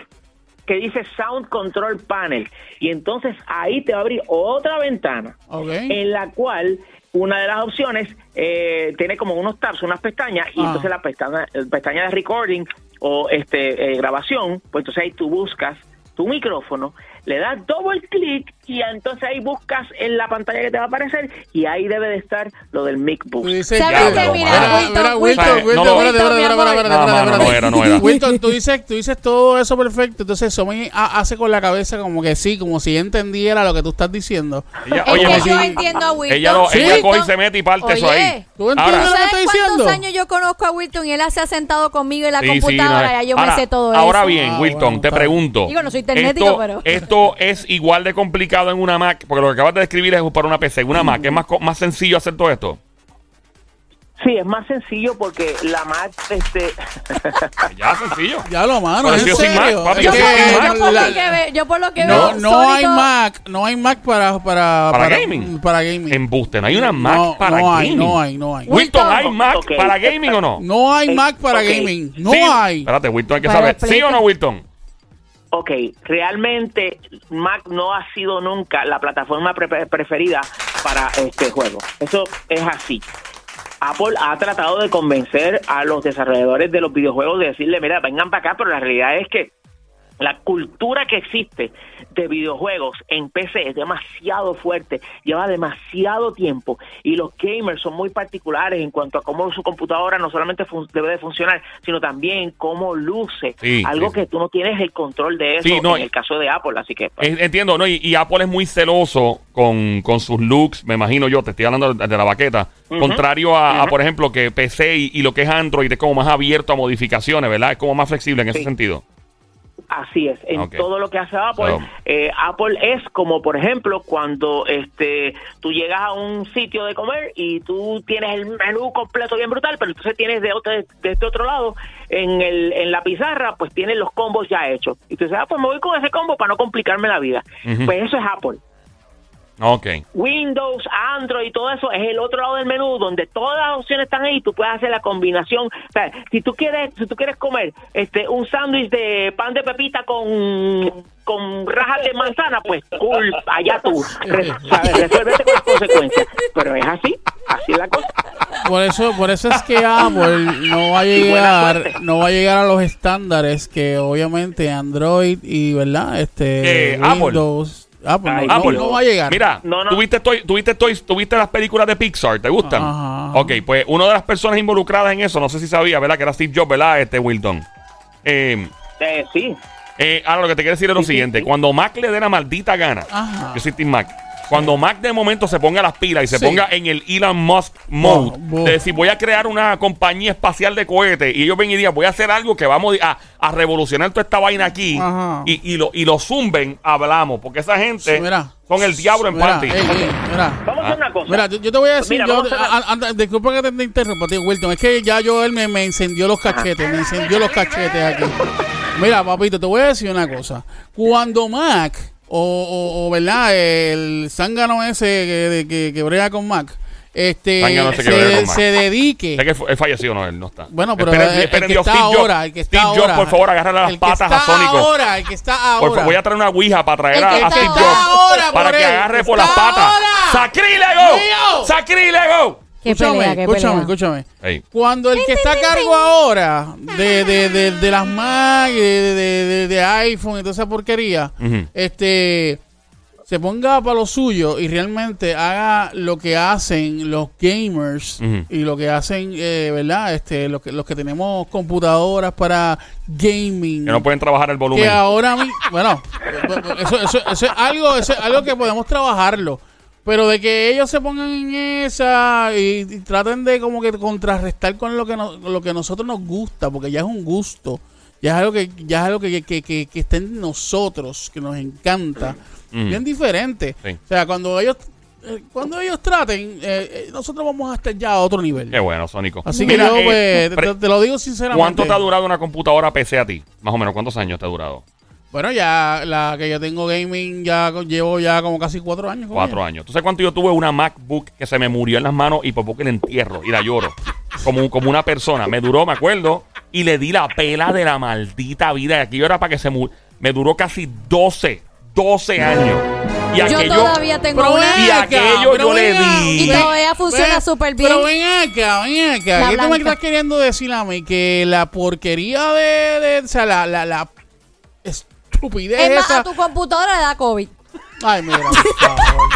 que dice Sound Control Panel y entonces ahí te va a abrir otra ventana en la cual una de las opciones eh, tiene como unos tabs, unas pestañas, y
Ah.
entonces la pestaña, eh, pestaña de recording o este eh, grabación, pues entonces ahí tú buscas tu micrófono, le das doble clic y entonces ahí buscas en la pantalla que te va a aparecer y ahí debe de estar lo del mic boost.
dices,
¿Sabes
qué?
Mira,
Wilton, Wilton,
Wilton,
no era, no era.
Wilton, tú dices, tú dices todo eso perfecto, entonces Somi ha- hace con la cabeza como que sí, como si entendiera lo que tú estás diciendo.
Ella,
Es
oye,
que yo entiendo a Wilton.
ella, lo, ella coge y se mete y parte
Oye,
eso ahí.
¿tú entiendes
Ahora,
lo que
¿Sabes
estoy
cuántos
diciendo?
años yo conozco a Wilton y él se ha sentado conmigo en la
Sí, sí,
computadora? ya yo
ahora,
me sé todo
Ahora
eso.
bien,
Ah,
Wilton,
bueno,
te pregunto.
Digo, no soy internético,
esto,
pero-
Esto es igual de complicado en una Mac, porque lo que acabas de describir es para una PC. En una Mac es más, más sencillo hacer todo esto.
Sí, es más sencillo porque la Mac, este,
Ya, sencillo.
Ya lo mano,
Pero
en
si yo sin
serio.
Mac, papi,
Yo por,
sin
yo
Mac.
por
la-
lo que ve- yo por lo que
no,
veo,
no hay Mac, no hay Mac para para
Para gaming.
Para gaming.
Embuste, no hay una Mac
no,
para
no hay,
gaming.
no hay, no hay.
Wilton,
Wilton.
¿hay Mac
Ok.
para gaming o no?
No hay
Eh,
Mac para
ok.
gaming. No
Sí.
hay.
Espérate, Wilton, hay que
Pero
saber. ¿Sí o no, Wilton?
Ok, realmente Mac no ha sido nunca la plataforma pre- preferida para este juego. Eso es así. Apple ha tratado de convencer a los desarrolladores de los videojuegos de decirle, mira, vengan para acá, pero la realidad es que la cultura que existe de videojuegos en PC es demasiado fuerte, lleva demasiado tiempo y los gamers son muy particulares en cuanto a cómo su computadora no solamente fun- debe de funcionar, sino también cómo luce,
Sí,
algo
sí.
que tú no tienes el control de eso
Sí, no,
en el caso de Apple, así que pues,
Entiendo, ¿no? Y, y Apple es muy celoso con, con sus looks, me imagino yo, te estoy hablando de, de la baqueta. Contrario a, a, por ejemplo, que PC y, y lo que es Android es como más abierto a modificaciones, ¿verdad? Es como más flexible en ese sentido.
Así es, en todo lo que hace Apple, eh, Apple es como por ejemplo cuando este tú llegas a un sitio de comer y tú tienes el menú completo bien brutal, pero entonces tienes de, otro, de este otro lado en, el, en la pizarra pues tienes los combos ya hechos. Y tú dices, ah, pues me voy con ese combo para no complicarme la vida. Pues eso es Apple.
Ok.
Windows, Android y todo eso es el otro lado del menú donde todas las opciones están ahí, tú puedes hacer la combinación. O sea, si tú quieres, si tú quieres comer este un sándwich de pan de pepita con con rajas de manzana, pues cool, allá tú, resuélvete con las consecuencias. Pero es así, así es la cosa.
Por eso, por eso es que Apple no va a llegar, no va a llegar a los estándares que obviamente Android y verdad, este
Eh, Apple.
Apple,
Ay,
no,
Apple.
no va a llegar.
Mira,
No, no.
¿tuviste, Toy, tuviste, Toy- tuviste las películas de Pixar? ¿Te gustan?
Ajá.
Ok, pues una de las personas involucradas en eso, no sé si sabía, ¿verdad? Que era Steve Jobs, ¿verdad? Este Wilton. Eh,
Eh, sí,
eh, ahora lo que te quiero decir es lo
Sí,
siguiente.
sí.
Cuando Mac le dé la maldita gana,
Ajá.
yo soy Team Mac. Cuando Mac de momento se ponga las pilas y se
Sí.
ponga en el Elon Musk mode,
bu-
de decir voy a crear una compañía espacial de cohetes y ellos ven y digan voy a hacer algo que vamos a, a revolucionar toda esta vaina aquí
Ajá.
y, y lo, y lo zumben, hablamos, porque esa gente
Sí, mira.
son el diablo en
Mira,
panty.
ey, ey, mira.
vamos a hacer una cosa.
Mira, yo, yo te voy a decir,
Mira,
yo,
vamos a hacer-
a- a- a- disculpa que te, te interrumpa, tío Wilton, es que ya Joel me, me encendió los cachetes, me encendió los cachetes aquí. Mira, papito, te voy a decir una cosa. Cuando Mac, o, o, o, ¿verdad? El zángano ese que, que, que brega con Mac, este,
ese que
se, se dedique...
Sé que él falleció, no, él no está.
Bueno, pero
Esperen-
el, el
esperen
que
Dios,
está ahora, el que está
Steve
ahora.
por favor, agárrale las
el
patas a Sónico.
ahora, el que está ahora.
favor, voy a traer una ouija para traer
El
a, a Steve. Jobs para que agarre por las patas. ¡Sacrílego! ¡Sacrílego!
Qué
escúchame,
pelea, qué
escúchame,
pelea.
escúchame.
Ey.
Cuando el que está a cargo ahora de, de, de, de las Mac, de, de, de- de iPhone y toda esa porquería,
Ujú.
este se ponga para lo suyo y realmente haga lo que hacen los gamers
Ujú.
y lo que hacen, eh, ¿verdad? Este, los que, los que tenemos computadoras para gaming.
Que no pueden trabajar el volumen.
que ahora mi- bueno, eso, eso, eso es algo, eso es algo que podemos trabajarlo. Pero de que ellos se pongan en esa y, y traten de como que contrarrestar con lo que no- lo que a nosotros nos gusta, porque ya es un gusto, ya es algo que ya es algo que, que, que, que está en nosotros, que nos encanta,
Mm.
bien diferente.
Sí.
O sea, cuando ellos eh, cuando ellos traten, eh, eh, nosotros vamos a estar ya a otro nivel.
Qué bueno, Sónico.
Así
Mira,
que yo, pues, te, te lo digo sinceramente.
¿Cuánto te ha durado una computadora PC a ti? Más o menos, ¿cuántos años te ha durado?
Bueno, ya la que yo tengo gaming ya llevo ya como casi cuatro años.
Cuatro
ella.
años. ¿Tú sabes cuánto yo tuve una MacBook que se me murió en las manos y por poco la entierro y la lloro? Como, como una persona. Me duró, me acuerdo, y le di la pela de la maldita vida. Y aquello era para que se muriera. Me duró casi 12, 12 años. Y
Yo
aquello,
todavía tengo
Pero
una.
Y aquello yo le di.
Y todavía funciona súper bien.
Pero ven acá, ven acá.
La
¿Qué tú me
blanca.
estás queriendo decir a mí? Que la porquería de, de o sea, la, la, la estupidez
Es más,
esa.
a tu computadora le da COVID.
Ay, mira, por favor,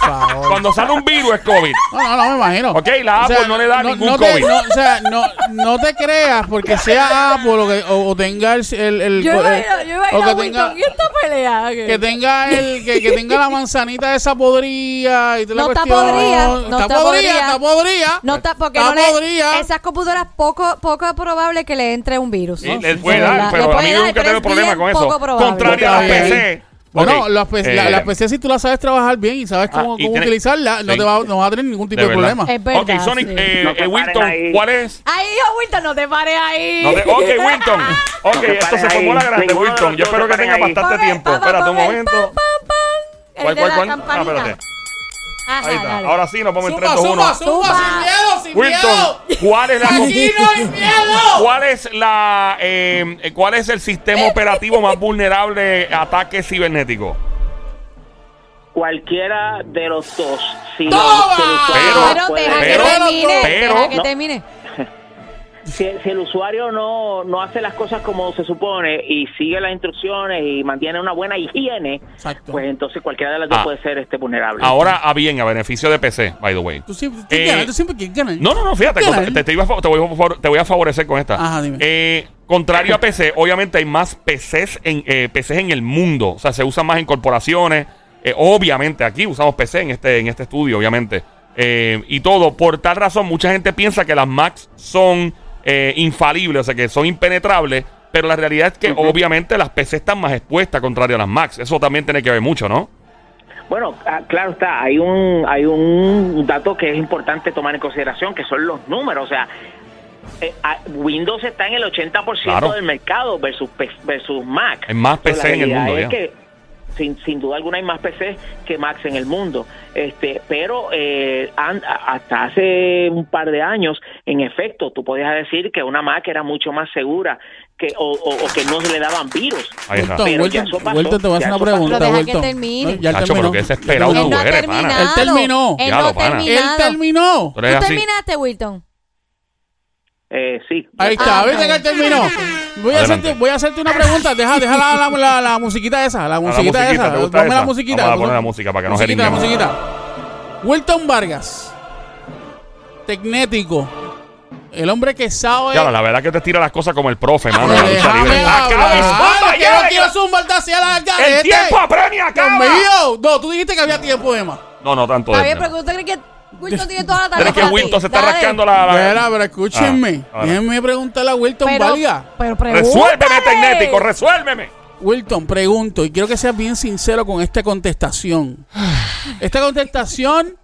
favor.
Cuando sale un virus es COVID.
No, no, no me imagino.
Ok, la Apple no le da ningún
no te-
COVID.
no, o sea, no, no te creas porque sea Apple o, que- o- o tenga el, el, el-
Yo
el-
imagino, yo
o
imagino
que
a
tenga,
¿y esta pelea?
que tenga el que, que tenga la manzanita esa podría y toda la
No está podrida, no
está
está
podrida,
podrida.
está podrida.
No está, porque
Está
no le,
podrida.
esas computadoras poco, poco probable que le entre un virus.
Sí,
¿no?
le
De
puede
verdad,
dar,
le
pero a mí nunca tengo problema con eso.
poco probable.
Contrario a la. PC.
Bueno, las PC, la,
eh,
la PC si tú la sabes trabajar bien y sabes
Ah,
cómo,
y
cómo utilizarla, no
sí.
te va, no vas a tener ningún tipo de, problema.
Es verdad,
ok, Sonic,
sí.
eh,
No
eh, Wilton,
ahí.
¿cuál es?
Ay, hijo, Wilton, no te pares ahí.
No te- ok, Wilton. Ok,
No
esto se formó la grande, Wilton. Yo espero que tenga
ahí.
bastante tiempo. Espérate un momento.
pam, pam, pam. El
¿Cuál,
de
cuál,
la
cuál? Ah,
campanita.
espérate.
Ajá,
Ahí está.
dale.
Ahora sí, nos vamos en 3,
Zumba,
2, 1.
zumba, zumba,
Zumba.
sin miedo, sin
Wilton,
miedo.
¿cuál es la
Aquí no hay miedo.
¿Cuál es la eh, eh, cuál es el sistema operativo más vulnerable a ataques cibernéticos?
cualquiera de los dos.
Pero-
Pero deja
pero-
que termine.
pero-
deja que
no.
termine.
Si, si el usuario no, no hace las cosas como se supone y sigue las instrucciones y mantiene una buena higiene,
Exacto.
pues entonces cualquiera de las dos
Ah.
puede ser este vulnerable.
Ahora, a bien, a beneficio de PC, by the way.
Tú siempre,
Eh,
ganas, tú siempre quieres ganar.
No, no, no, fíjate, contra- te, te iba a te voy a te voy a favorecer con esta.
Ajá, dime.
Eh, contrario a PC, obviamente hay más PCs en, eh, PCs en el mundo. O sea, se usan más en corporaciones. Eh, obviamente, aquí usamos PC en este, en este estudio, obviamente. Eh, y todo. Por tal razón, mucha gente piensa que las Macs son eh, infalibles, o sea, que son impenetrables. Pero la realidad es que, obviamente, las PC están más expuestas contrario a las Macs. Eso también tiene que ver mucho, ¿no?
Bueno, ah, claro está, hay un, hay un dato que es importante tomar en consideración, que son los números. O sea, eh, ah, Windows está en el 80%
Claro.
del mercado versus, versus Mac.
Hay más PC en el mundo,
es
ya.
que sin, sin duda alguna hay más PC que Macs en el mundo. Este, pero eh, an- hasta hace un par de años, en efecto, tú podías decir que una Mac era mucho más segura que o, o- o que no se le daban virus.
Ahí está.
Pero
Wilton,
ya eso pasó,
Wilton, te voy a hacer
ya
una pregunta.
Deja que
Wilton.
termine.
No, ya él
Chacho,
terminó.
pero qué desesperado
Ya
Él
tú
no ha
eres,
terminado.
pana.
Él terminó.
Él
Ya
no
lo,
ha
pana.
terminado.
Él terminó.
Tú eres
¿Tú
así.
terminaste, Wilton?
Eh, sí.
Ahí está,
Ah,
¿viste que él terminó? Voy a, hacerte, voy a hacerte una pregunta. Deja, deja la, la, la, la musiquita esa. La musiquita,
musiquita,
esa.
¿te gusta
Ponme la musiquita.
Vamos a poner la música para que no se
musiquita, musiquita. Wilton Vargas. Tecnético. El hombre que sabe.
Ya, la verdad que te tira las cosas como el profe, mano.
Pero
la lucha libre.
hablar,
¡Acabe, zumba,
que no quiero
ya!
zumbarte hacia la
¡El
garete.
tiempo apremia.
No, tú dijiste que había tiempo, Emma.
No, no tanto.
Está bien, pero usted cree que Wilton tiene toda la tarde.
¿Crees que
para ti?
Wilton se está
Dale.
rascando la... la-
Espera, pero escúchenme.
Ah, ahora.
Déjenme preguntarle a Wilton
Pero,
Vargas.
pero.
¡Resuélveme, Tecnético! ¡Resuélveme!
Wilton, pregunto, y quiero que seas bien sincero con esta contestación. Esta contestación,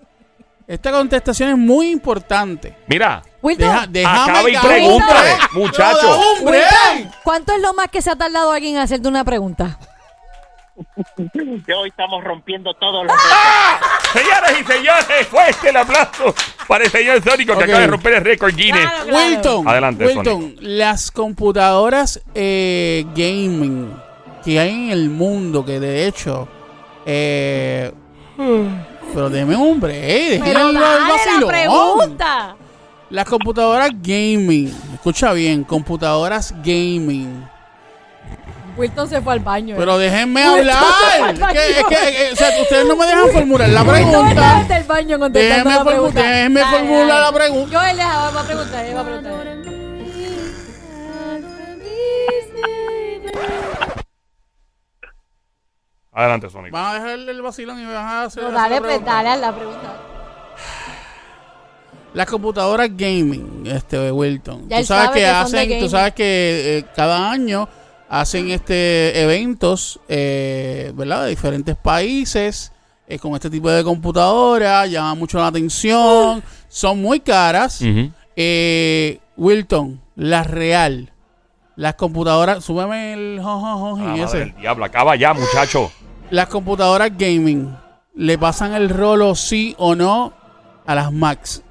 esta contestación es muy importante.
Mira,
Wilton,
Deja, déjame
Acaba y pregúntale,
hombre.
muchacho.
Da.
Wilton, ¿cuánto es lo más que se ha tardado alguien en hacerte una pregunta?
Hoy estamos rompiendo todos los
¡Ah! señoras y señores, fuerte el aplauso para el señor Sónico que acaba de romper el récord Guinness.
Claro, claro.
Wilton,
Adelante,
Wilton, las computadoras eh, gaming que hay en el mundo, que de hecho, eh, pero deme un break, déjeme
Pero la pregunta.
Las computadoras gaming, escucha bien, computadoras gaming.
Wilton se fue al baño. ¿eh?
Pero déjenme
Wilton
hablar. Es que, es que, eh, o sea, ustedes no me dejan formular la pregunta.
desde el baño contestando
Déjeme
la
formu-
pregunta. Dale,
formular
dale.
la pregunta.
Yo él dejaba va a preguntar, él va a preguntar.
Adelante, Sónico.
Van a dejar el, vacilón y van a hacer.
No, dale, pues, dale a la pregunta.
Las computadoras gaming, este Wilton.
Ya
tú sabes
sabe
que
que
hacen, tú sabes que eh, cada año hacen este eventos, eh, ¿verdad? De diferentes países eh, con este tipo de computadoras, llama mucho la atención, son muy caras. Eh, Wilton, la real, las computadoras, súbeme el
Ah,
y
madre
ese.
diablo, acaba ya, muchacho.
Las computadoras gaming, ¿le pasan el rolo sí o no a las Macs?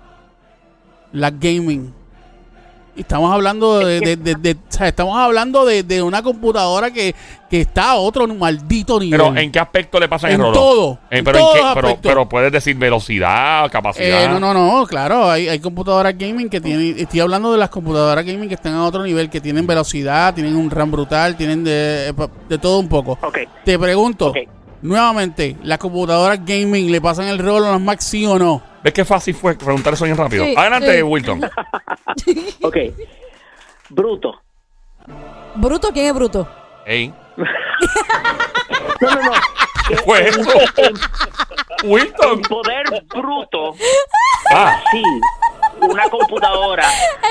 Las gaming. Y Estamos hablando de, de- de- de- o sea, estamos hablando de, de una computadora que, que está a otro maldito nivel.
Pero, ¿en qué aspecto le pasan
En
el rolo?
todo,
Eh,
en
pero,
todos
qué- pero, pero puedes decir velocidad, capacidad.
Eh, no, no, no, claro, hay, hay computadoras gaming que tienen, estoy hablando de las computadoras gaming que están a otro nivel, que tienen velocidad, tienen un RAM brutal, tienen de, de todo un poco.
Ok.
Te pregunto, nuevamente, ¿las computadoras gaming le pasan el rol a las Mac sí o no?
¿Ves qué fácil fue preguntar eso bien rápido?
Sí,
Adelante,
sí.
Wilton.
Ok. Bruto.
¿Bruto? ¿Quién es bruto?
Ey,
No, no, no.
¿qué fue eso? Wilton.
En poder bruto,
Ah,
sí. Una computadora.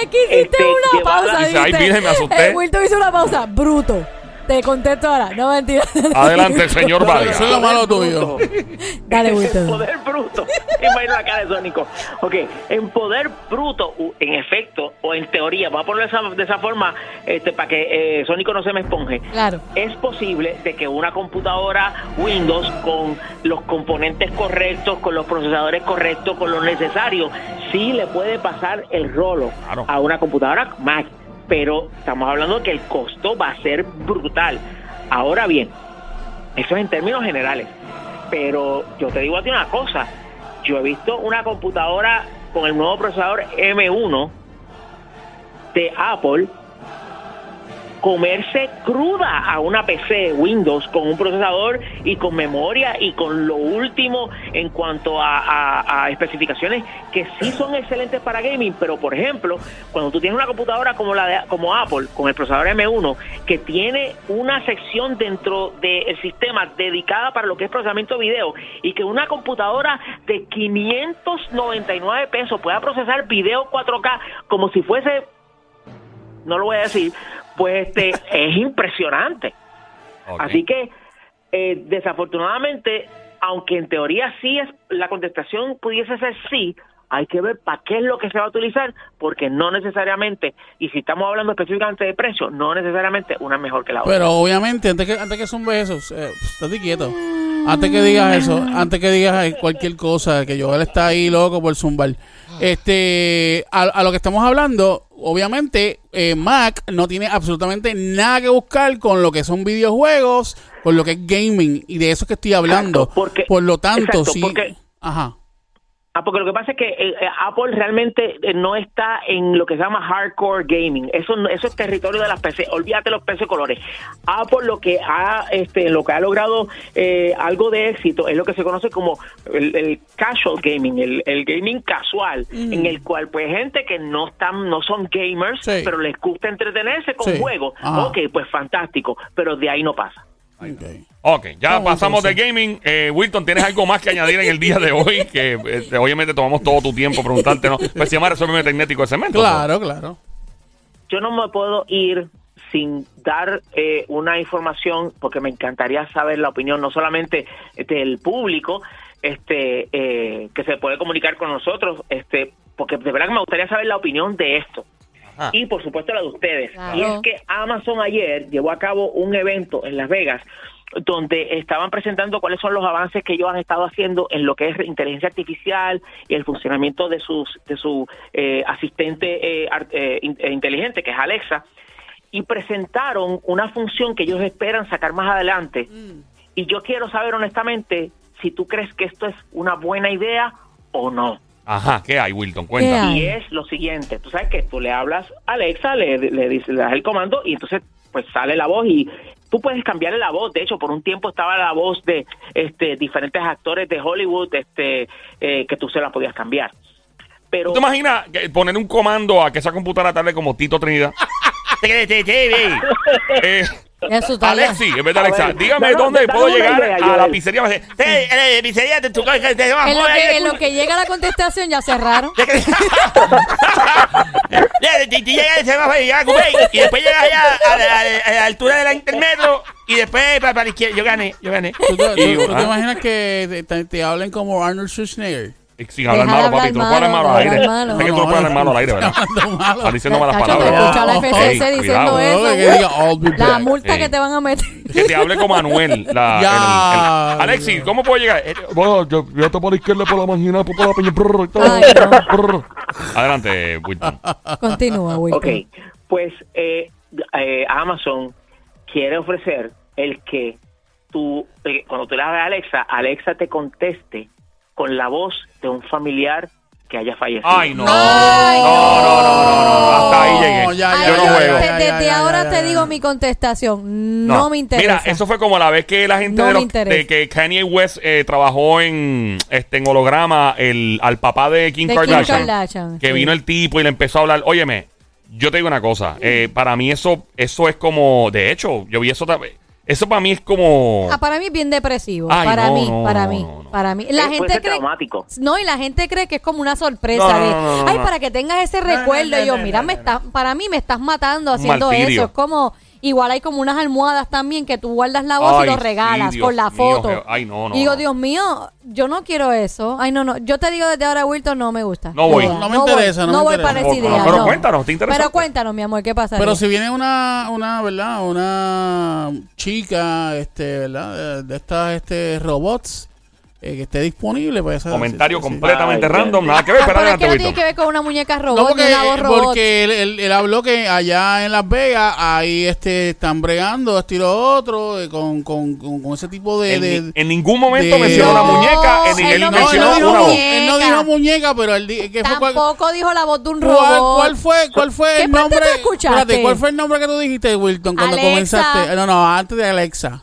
Es que hiciste
Este,
una pausa.
Dice, ay, me asusté.
eh, Wilton hizo una pausa. Bruto. Te contesto ahora. No, mentira.
adelante, señor Vargas.
Eso es lo malo tuyo.
Dale,
En
Wilton.
poder bruto. Imagina la cara de Sónico. Ok, en poder bruto, en efecto, o en teoría, voy a ponerlo de esa, de esa forma este, para que eh, Sónico no se me esponje.
Claro.
Es posible de que una computadora Windows con los componentes correctos, con los procesadores correctos, con lo necesario, sí le puede pasar el rolo
Claro.
a una computadora Mac. Pero estamos hablando que el costo va a ser brutal. Ahora bien, eso es en términos generales. Pero yo te digo a ti una cosa. Yo he visto una computadora con el nuevo procesador M1 de Apple comerse cruda a una PC Windows con un procesador y con memoria y con lo último en cuanto a, a- especificaciones que sí son excelentes para gaming, pero por ejemplo, cuando tú tienes una computadora como la de, como Apple con el procesador M1 que tiene una sección dentro del sistema dedicada para lo que es procesamiento de video y que una computadora de 599 pesos pueda procesar video 4K como si fuese no lo voy a decir, pues este es impresionante. Así que eh, desafortunadamente, aunque en teoría sí es la contestación pudiese ser sí, hay que ver para qué es lo que se va a utilizar, porque no necesariamente, y si estamos hablando específicamente de precio, no necesariamente una es mejor que la otra.
Pero obviamente, antes que, antes que zumbe eso, eh, estate quieto. Antes que digas eso, antes que digas cualquier cosa, que Joel está ahí loco por zumbar. Este, a, a lo que estamos hablando, obviamente, eh, Mac no tiene absolutamente nada que buscar con lo que son videojuegos, con lo que es gaming, y de eso es que estoy hablando.
Exacto, porque-
por lo tanto,
exacto,
sí.
porque-
Ajá.
Ah, porque lo que pasa es que eh, eh, Apple realmente eh, no está en lo que se llama hardcore gaming. Eso eso es territorio de las PC. Olvídate los PC colores. Apple lo que ha este lo que ha logrado eh, algo de éxito es lo que se conoce como el, el casual gaming, el, el gaming casual, en el cual pues gente que no están no son gamers,
Sí.
pero les gusta entretenerse con
Sí.
juegos.
Ajá.
Ok, pues fantástico, pero de ahí no pasa.
Ok.
Ok, ya pasamos de gaming. Eh, Wilton, ¿tienes algo más que añadir en el día de hoy? Que eh, obviamente tomamos todo tu tiempo preguntarte, ¿no? Pues se llama resumen tecnético de cemento.
Claro, claro.
yo no me puedo ir sin dar eh, una información porque me encantaría saber la opinión no solamente del público este eh, que se puede comunicar con nosotros este porque de verdad que me gustaría saber la opinión de esto
Ajá.
y por supuesto la de ustedes
Claro.
y es que Amazon ayer llevó a cabo un evento en Las Vegas donde estaban presentando cuáles son los avances que ellos han estado haciendo en lo que es inteligencia artificial y el funcionamiento de sus de su eh, asistente eh, eh, eh, inteligente que es Alexa y presentaron una función que ellos esperan sacar más adelante y yo quiero saber honestamente si tú crees que esto es una buena idea o no
Ajá, ¿qué hay, Wilton? Cuéntame.
Y es lo siguiente, tú sabes que tú le hablas a Alexa, le, le dices, le das el comando y entonces pues sale la voz y tú puedes cambiarle la voz. De hecho, por un tiempo estaba la voz de este diferentes actores de Hollywood este eh, que tú se la podías cambiar. Pero
¿Tú te imaginas que poner un comando a que esa computadora tarde como Tito Trinidad? eh,
Eso está
Alexi, en vez de Alexa, dígame
no, no,
dónde puedo llegar
idea,
a la pizzería. Me dice, "Eh, eh, pizzería de tu casa,
En lo, que, en lo que llega la contestación ya cerraron.
Y después llegas allá a la, a la- a la altura de la intermetro y después para, para la izquierda. Yo gané, yo gané.
¿Tú, te-
Y
tú-
yo,
tú te
ah,
imaginas que te, te- te hablen como Arnold Schwarzenegger?
Sin hablar malo, papi. Tú no puedes hablar malo al aire. Sé que tú no puedes hablar malo al aire, ¿verdad? Estás diciendo malas palabras.
escucha la FCC diciendo eso.
No, que diga, "I'll be
La
back".
multa que te van a meter.
Que te hable como Manuel. Alexis, ¿cómo puedo llegar? Eh,
Bueno, yo, te por la izquierda, por la mañana, por la peña.
Adelante, Wilton.
Continúa, Wilton.
Ok, pues eh, eh, Amazon quiere ofrecer el que tú, cuando tú le hablas a Alexa, Alexa te conteste con la voz de un familiar que haya fallecido.
Ay, no.
Ay,
no, no, no, no, no. Hasta ahí
No,
llegué. Yo no juego.
te-
Ya, ya,
Desde
ya,
ahora
ya,
te
ya.
digo mi contestación. No, me interesa.
Mira, eso fue como la vez que la gente
No
de, que Kanye West eh, trabajó en este en holograma el, al papá de Kim,
De Kim
Kardashian,
Kardashian,
que
sí.
vino el tipo y le empezó a hablar. Óyeme, yo te digo una cosa. eh, para mí eso eso es como, de hecho, yo vi eso también. Eso para mí es como.
Ah, para mí es bien depresivo.
Ay,
para
no,
mí,
no,
para
no,
mí,
no, no.
para mí. La gente cree.
traumático.
No, y la gente cree que es como una sorpresa
No, no,
de,
no, no, no,
ay,
no.
para que tengas ese recuerdo. y yo, mira, me estás, para mí me estás matando haciendo
martirio.
eso. Es como, igual hay como unas almohadas también que tú guardas la voz
Ay,
y lo regalas con la foto.
ay, no, no,
y digo,
no.
Dios mío, yo no quiero eso. Ay, no, no. Yo te digo desde ahora, Wilton, no me gusta.
No voy.
No me interesa, no me
voy
interesa.
para esa idea.
no, pero
no.
cuéntanos, ¿te interesa?
Pero cuéntanos, mi amor, ¿qué pasa?
Pero si viene una, una, ¿verdad? Una chica, este, ¿verdad? De, de estas, este, robots eh, que esté disponible, pues esa-
Comentario
sí, sí, sí.
completamente
Ay,
random, nada que ver.
Ah,
Pero
es que no tiene que ver con una muñeca robot,
No, porque,
ni una voz robot.
porque él, él- él habló que allá en Las Vegas ahí este están bregando estilo otro eh, con, con, con, con ese tipo de,
En,
de-
ni- en ningún momento
de-
mencionó una muñeca, en,
él
él
no
mencionó
no dijo,
una
mu-
voz.
él no dijo muñeca, pero él di- que fue cuál,
Tampoco dijo la voz de un robot.
cuál fue cuál fue
¿Qué
el nombre?
tú escuchaste?
Espérate, ¿cuál fue el nombre que tú dijiste, Wilton, cuando
Alexa.
comenzaste? No, no, antes de Alexa.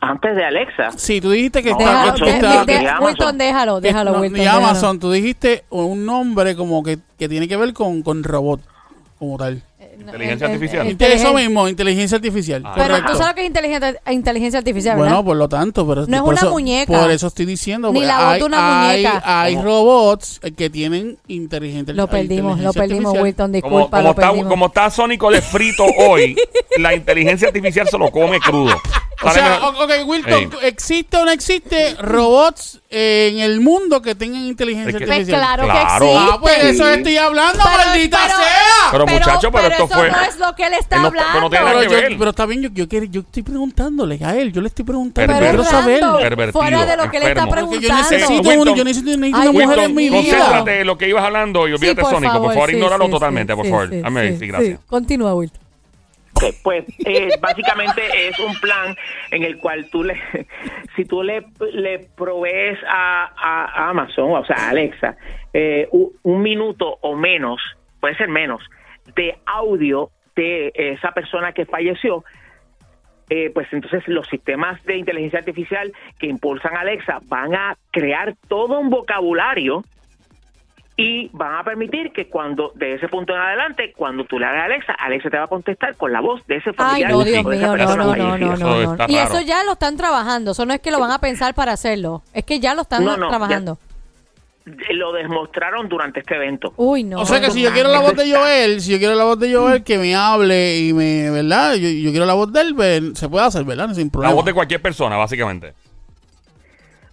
Antes de Alexa.
Sí, tú dijiste que
No,
está,
Déjalo, de- de-. Wilton, déjalo, déjalo,
no,
Wilton. déjalo.
Amazon, tú dijiste un nombre como que, que tiene que ver con, con robot, como tal.
Inteligencia
Eh, eh,
artificial.
Eso mismo, inteligencia artificial.
Ah.
Pero
correcto.
tú sabes que es inteligencia, inteligencia artificial, ¿verdad?
Bueno, por lo tanto, pero
No es una
eso-
muñeca.
Por eso estoy diciendo,
Ni la voz
hay,
de una
hay-
muñeca.
hay
¿Cómo?
robots que tienen inteligencia
lo perdimos, lo
inteligencia
perdimos. Wilton, disculpa,
como,
lo
está,
perdimos.
como está Sónico de frito hoy, la inteligencia artificial se lo come crudo.
O sea, ok, Wilton,
Ey.
¿existe o no existe robots en el mundo que tengan inteligencia
Pues
artificial?
claro,
Claro.
que existe.
Ah, pues de eso estoy hablando,
Pero-
maldita
pero-
sea.
Pero, muchacho, pero esto
eso
fue-
no es lo que él está
Él no está- pero
hablando.
no tiene nada
Pero,
que
yo-
ver.
pero está bien, yo, yo, quiero- yo estoy preguntándole a él, yo le estoy preguntando,
Pero
quiero
es
saber.
random,
Pervertido,
fuera de lo que él está
enfermo.
Porque yo
preguntando.
necesito,
Wilton,
uno, yo necesito, necesito
Ay,
una mujer
Wilton,
en mi vida.
concéntrate en lo que ibas hablando y olvídate Sónico. Por
favor,
ignóralo
sí,
totalmente,
sí,
por favor.
sí,
Amén,
sí,
sí, gracias.
Continúa, Wilton.
Ok, Pues eh, básicamente es un plan en el cual tú le, si tú le, le provees a, a Amazon, o sea, a Alexa, eh, un minuto o menos, puede ser menos, de audio de esa persona que falleció, eh, pues entonces los sistemas de inteligencia artificial que impulsan Alexa van a crear todo un vocabulario y van a permitir que cuando de ese punto en adelante, cuando tú le hagas a Alexa, Alexa te va a contestar con la voz de ese
Ay,
familiar
no,
o
Dios mío, no, no, no, no,
Eso
no, no. Y eso ya lo están trabajando. Eso no es que lo van a pensar para hacerlo. Es que ya lo están
No, no, ya-
trabajando.
Lo demostraron durante este evento.
Uy, no.
O sea que si yo quiero la voz de Joel, si yo quiero la voz de Joel, que me hable y me, ¿verdad? Yo, yo quiero la voz de él, pues, se puede hacer, ¿verdad? Sin
La
problema.
voz de cualquier persona, básicamente.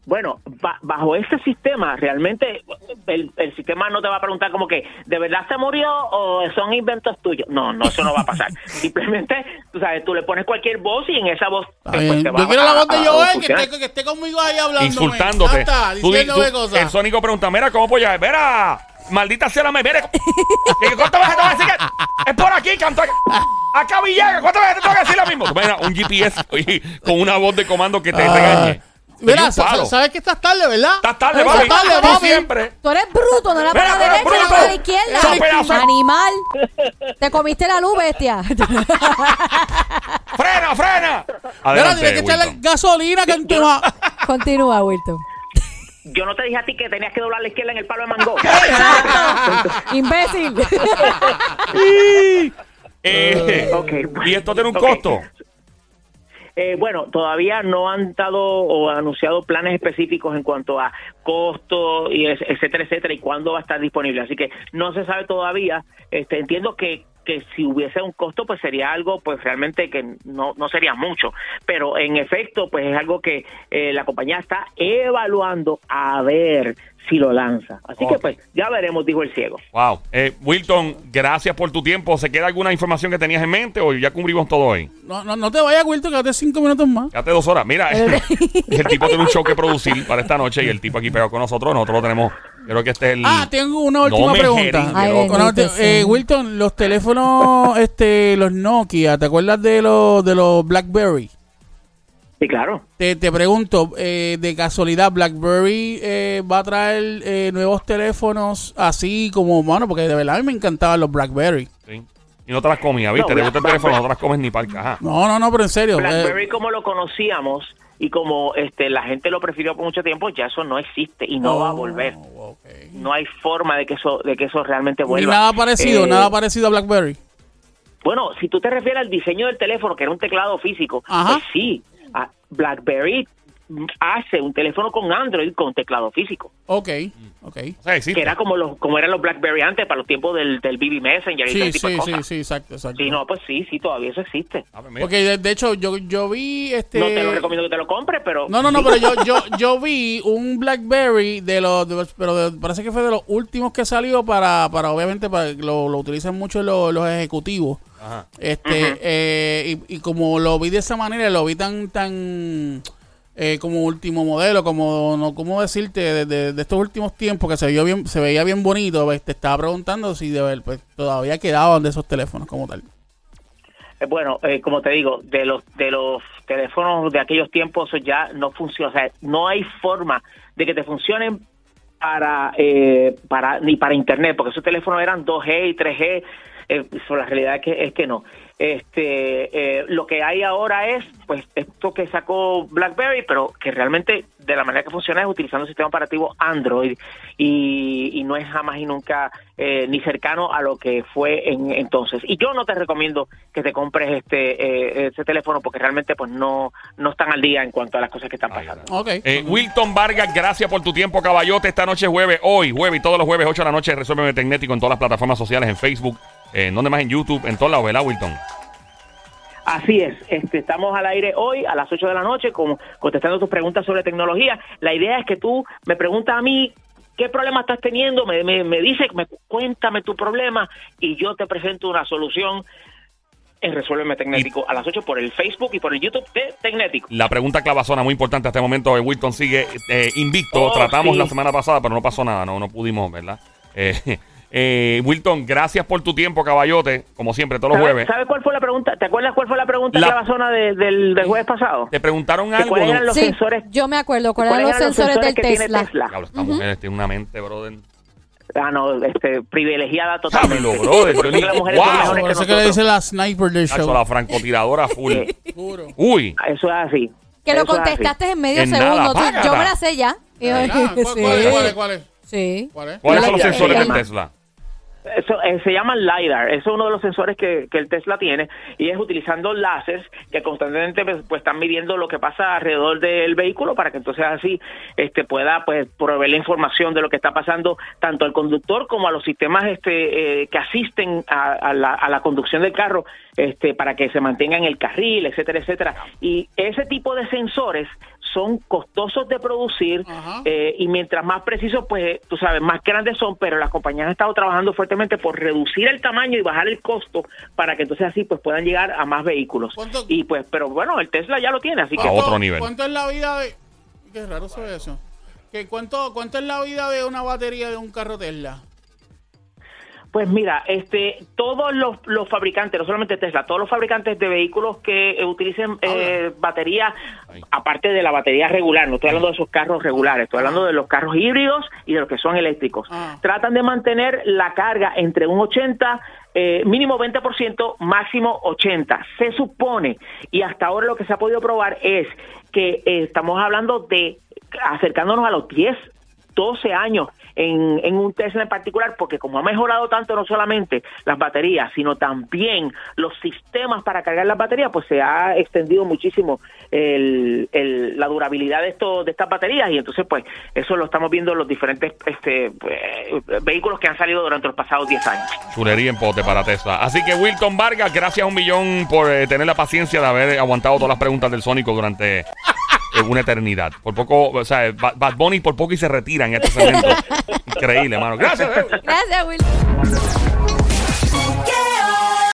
Bueno, ba- bajo este sistema, realmente el, el sistema no te va a preguntar como que, ¿de verdad se murió o son inventos tuyos? No, no, eso no va a pasar. Simplemente, tú sabes, tú le pones cualquier voz y en esa voz...
Está
pues,
bien.
te va
Yo quiero la
a-
voz de Joel, que esté, que esté conmigo ahí hablando.
Insultándote. Tú tú-
cosas.
el Sónico pregunta, mira, ¿cómo apoyar? Mira, maldita sea la me, mira. ¿Cuántas veces te voy a decir que es por aquí, canto? Acá Villegas, ¿cuántas veces te tengo que decir lo mismo? Mira, un GPS oye, con una voz de comando que te
Ah.
regañe.
Mira, sabes que estás tarde, ¿verdad?
Estás tarde,
Estás
papi.
tarde,
Tú
papi.
siempre.
Tú eres bruto, no era para la derecha,
bruto.
para la izquierda.
Pedazo-
Animal. Te comiste la luz, bestia.
¡Frena, frena!
Mira,
Adelante,
tienes que echarle gasolina que va.
Continúa, Wilton.
Yo no te dije a ti que tenías que doblar la izquierda en el palo de mango.
Imbécil.
Eh,
pues,
y esto tiene un costo.
Eh, bueno, todavía no han dado o anunciado planes específicos en cuanto a costo y etcétera, etcétera, y cuándo va a estar disponible. Así que no se sabe todavía. Este, entiendo que que si hubiese un costo pues sería algo pues realmente que no, no sería mucho pero en efecto pues es algo que eh, la compañía está evaluando a ver si lo lanza así que pues ya veremos dijo el ciego
Wow. Eh, Wilton, gracias por tu tiempo. ¿Se queda alguna información que tenías en mente o ya cubrimos todo hoy?
No, no, no te vayas, Wilton, quédate cinco minutos más.
Quédate dos horas. Mira, el tipo tiene un show que producir para esta noche y el tipo aquí pegado con nosotros. Nosotros lo tenemos. Creo que este es el.
Ah, tengo una última pregunta.
Ay,
eh. Wilton, los teléfonos, este, los Nokia, ¿te acuerdas de los de los BlackBerry?
Sí claro
Te, te pregunto, eh, de casualidad, BlackBerry eh, va a traer eh, nuevos teléfonos así como, mano, porque de verdad a mí me encantaban los BlackBerry.
Sí. Y no te las comías, ¿viste?
No,
Te gusta el teléfono, no te las comes ni para el caja.
No, no, no, pero en serio. eh,
BlackBerry como lo conocíamos y como este la gente lo prefirió por mucho tiempo ya eso no existe y no va a volver
oh, ok.
no hay forma de que eso de que eso realmente
Ni
vuelva
nada parecido,
Eh,
nada parecido a BlackBerry.
Bueno, si tú te refieres al diseño del teléfono, que era un teclado físico,
Ajá.
pues sí, BlackBerry hace un teléfono con Android con teclado físico,
Ok, ok.
O sea, existe.
que era como los como eran los BlackBerry antes para los tiempos del, del BB Messenger y
Sí,
ese tipo de
sí, sí,
cosas.
sí, exacto, exacto.
Sí, no, pues sí, sí, todavía eso existe.
Ah, mira.
Porque de, de hecho yo, yo vi este...
No te lo recomiendo que te lo compres, pero...
No, no, no, pero yo, yo, yo vi un BlackBerry de los, de pero de- parece que fue de los últimos que salió para, para obviamente, para lo, lo utilizan mucho los, los ejecutivos.
Ajá.
Este, eh, y, y como lo vi de esa manera, lo vi tan, tan, eh, como último modelo, como, no, cómo decirte, de, de- de estos últimos tiempos que se vio bien, se veía bien bonito, pues, te estaba preguntando si de ver, pues, todavía quedaban de esos teléfonos como tal.
Eh, Bueno, eh, como te digo, de los de los teléfonos de aquellos tiempos eso ya no funciona, o sea, no hay forma de que te funcionen para, eh, para ni para internet, porque esos teléfonos eran 2G y 3G. Eh, so, la realidad es que, es que no. Este, eh, lo que hay ahora es, pues, esto que sacó BlackBerry, pero que realmente de la manera que funciona es utilizando un sistema operativo Android y, y no es jamás y nunca eh, ni cercano a lo que fue en entonces. Y yo no te recomiendo que te compres este eh, ese teléfono porque realmente pues no no están al día en cuanto a las cosas que están pasando.
Eh, Wilton Vargas, gracias por tu tiempo, caballote. Esta noche es jueves, hoy, jueves y todos los jueves, 8 de la noche, Resuélveme Tecnético en todas las plataformas sociales, en Facebook, en donde más en YouTube, en todos lados, ¿verdad, Wilton?
Así es, este, estamos al aire hoy a las 8 de la noche con, contestando tus preguntas sobre tecnología. La idea es que tú me preguntas a mí qué problema estás teniendo, me, me, me dices, me, cuéntame tu problema y yo te presento una solución en Resuélveme Tecnético a las 8 por el Facebook y por el YouTube de Tecnético.
La pregunta clavazona muy importante hasta este momento, eh, Wilton sigue eh, invicto.
Oh,
Tratamos
sí.
la semana pasada, pero no pasó nada, no, no pudimos, ¿verdad? Eh, eh, Wilton, gracias por tu tiempo, caballote, como siempre, todos los
¿Sabes
jueves.
sabe cuál fue la pregunta? ¿Te acuerdas cuál fue la pregunta
La-
de- del, del jueves pasado?
Te preguntaron
¿Que
algo.
¿Cuáles eran los
Sí,
sensores?
yo me acuerdo cuáles
¿Cuáles
eran los sensores del
que tiene
Tesla.
Tesla?
Diablo, esta mujer tiene una mente, brother.
Ah, no, este, privilegiada totalmente.
Diablo, brother, yo
eso
ni-
que
wow.
Por
que
eso que le
nosotros.
dice la sniper del show.
la francotiradora full.
Juro.
Uy,
Eso es así.
Que lo contestaste en medio
En
segundo.
nada,
yo me la sé ya.
¿Cuál-
sí.
cuál es, cuál es, cuál es?
Sí.
¿Cuál es?
¿cuáles son los sensores
se
del. Tesla?
Eso eh, se llama LiDAR, eso es uno de los sensores que, que el Tesla tiene y es utilizando láseres que constantemente pues, pues, están midiendo lo que pasa alrededor del vehículo para que entonces así este pueda pues proveer la información de lo que está pasando tanto al conductor como a los sistemas este eh, que asisten a, a la, a la conducción del carro este para que se mantenga en el carril, etcétera, etcétera. Y ese tipo de sensores son costosos de producir eh, y mientras más precisos, pues tú sabes, más grandes son, pero las compañías han estado trabajando fuertemente por reducir el tamaño y bajar el costo para que entonces así pues puedan llegar a más vehículos.
¿Cuánto-
Y pues, pero bueno, el Tesla ya lo tiene, así que
A
¿Cuánto-
otro nivel.
¿Cuánto es la vida de.? Qué raro se ve eso. ¿Qué, cuánto, ¿Cuánto es la vida de una batería de un carro Tesla?
Pues mira, este, todos los, los fabricantes, no solamente Tesla, todos los fabricantes de vehículos que eh, utilicen eh, batería, aparte de la batería regular, no estoy hablando de esos carros regulares, estoy hablando de los carros híbridos y de los que son eléctricos,
Ah.
tratan de mantener la carga entre un 80, eh, mínimo 20%, máximo 80. Se supone, y hasta ahora lo que se ha podido probar es que eh, estamos hablando de acercándonos a los 10 12 años en, un Tesla en particular, porque como ha mejorado tanto no solamente las baterías, sino también los sistemas para cargar las baterías, pues se ha extendido muchísimo el, el- la durabilidad de estos de estas baterías y entonces pues eso lo estamos viendo en los diferentes este, eh, vehículos que han salido durante los pasados 10 años.
Chulería en pote para Tesla. Así que Wilton Vargas, gracias un millón por eh, tener la paciencia de haber aguantado todas las preguntas del Sónico durante eh, una eternidad. Por poco, o sea, Ba- Bad Bunny por poco y se retira en este segmento. Increíble, hermano. Gracias. eh.
Gracias, Will.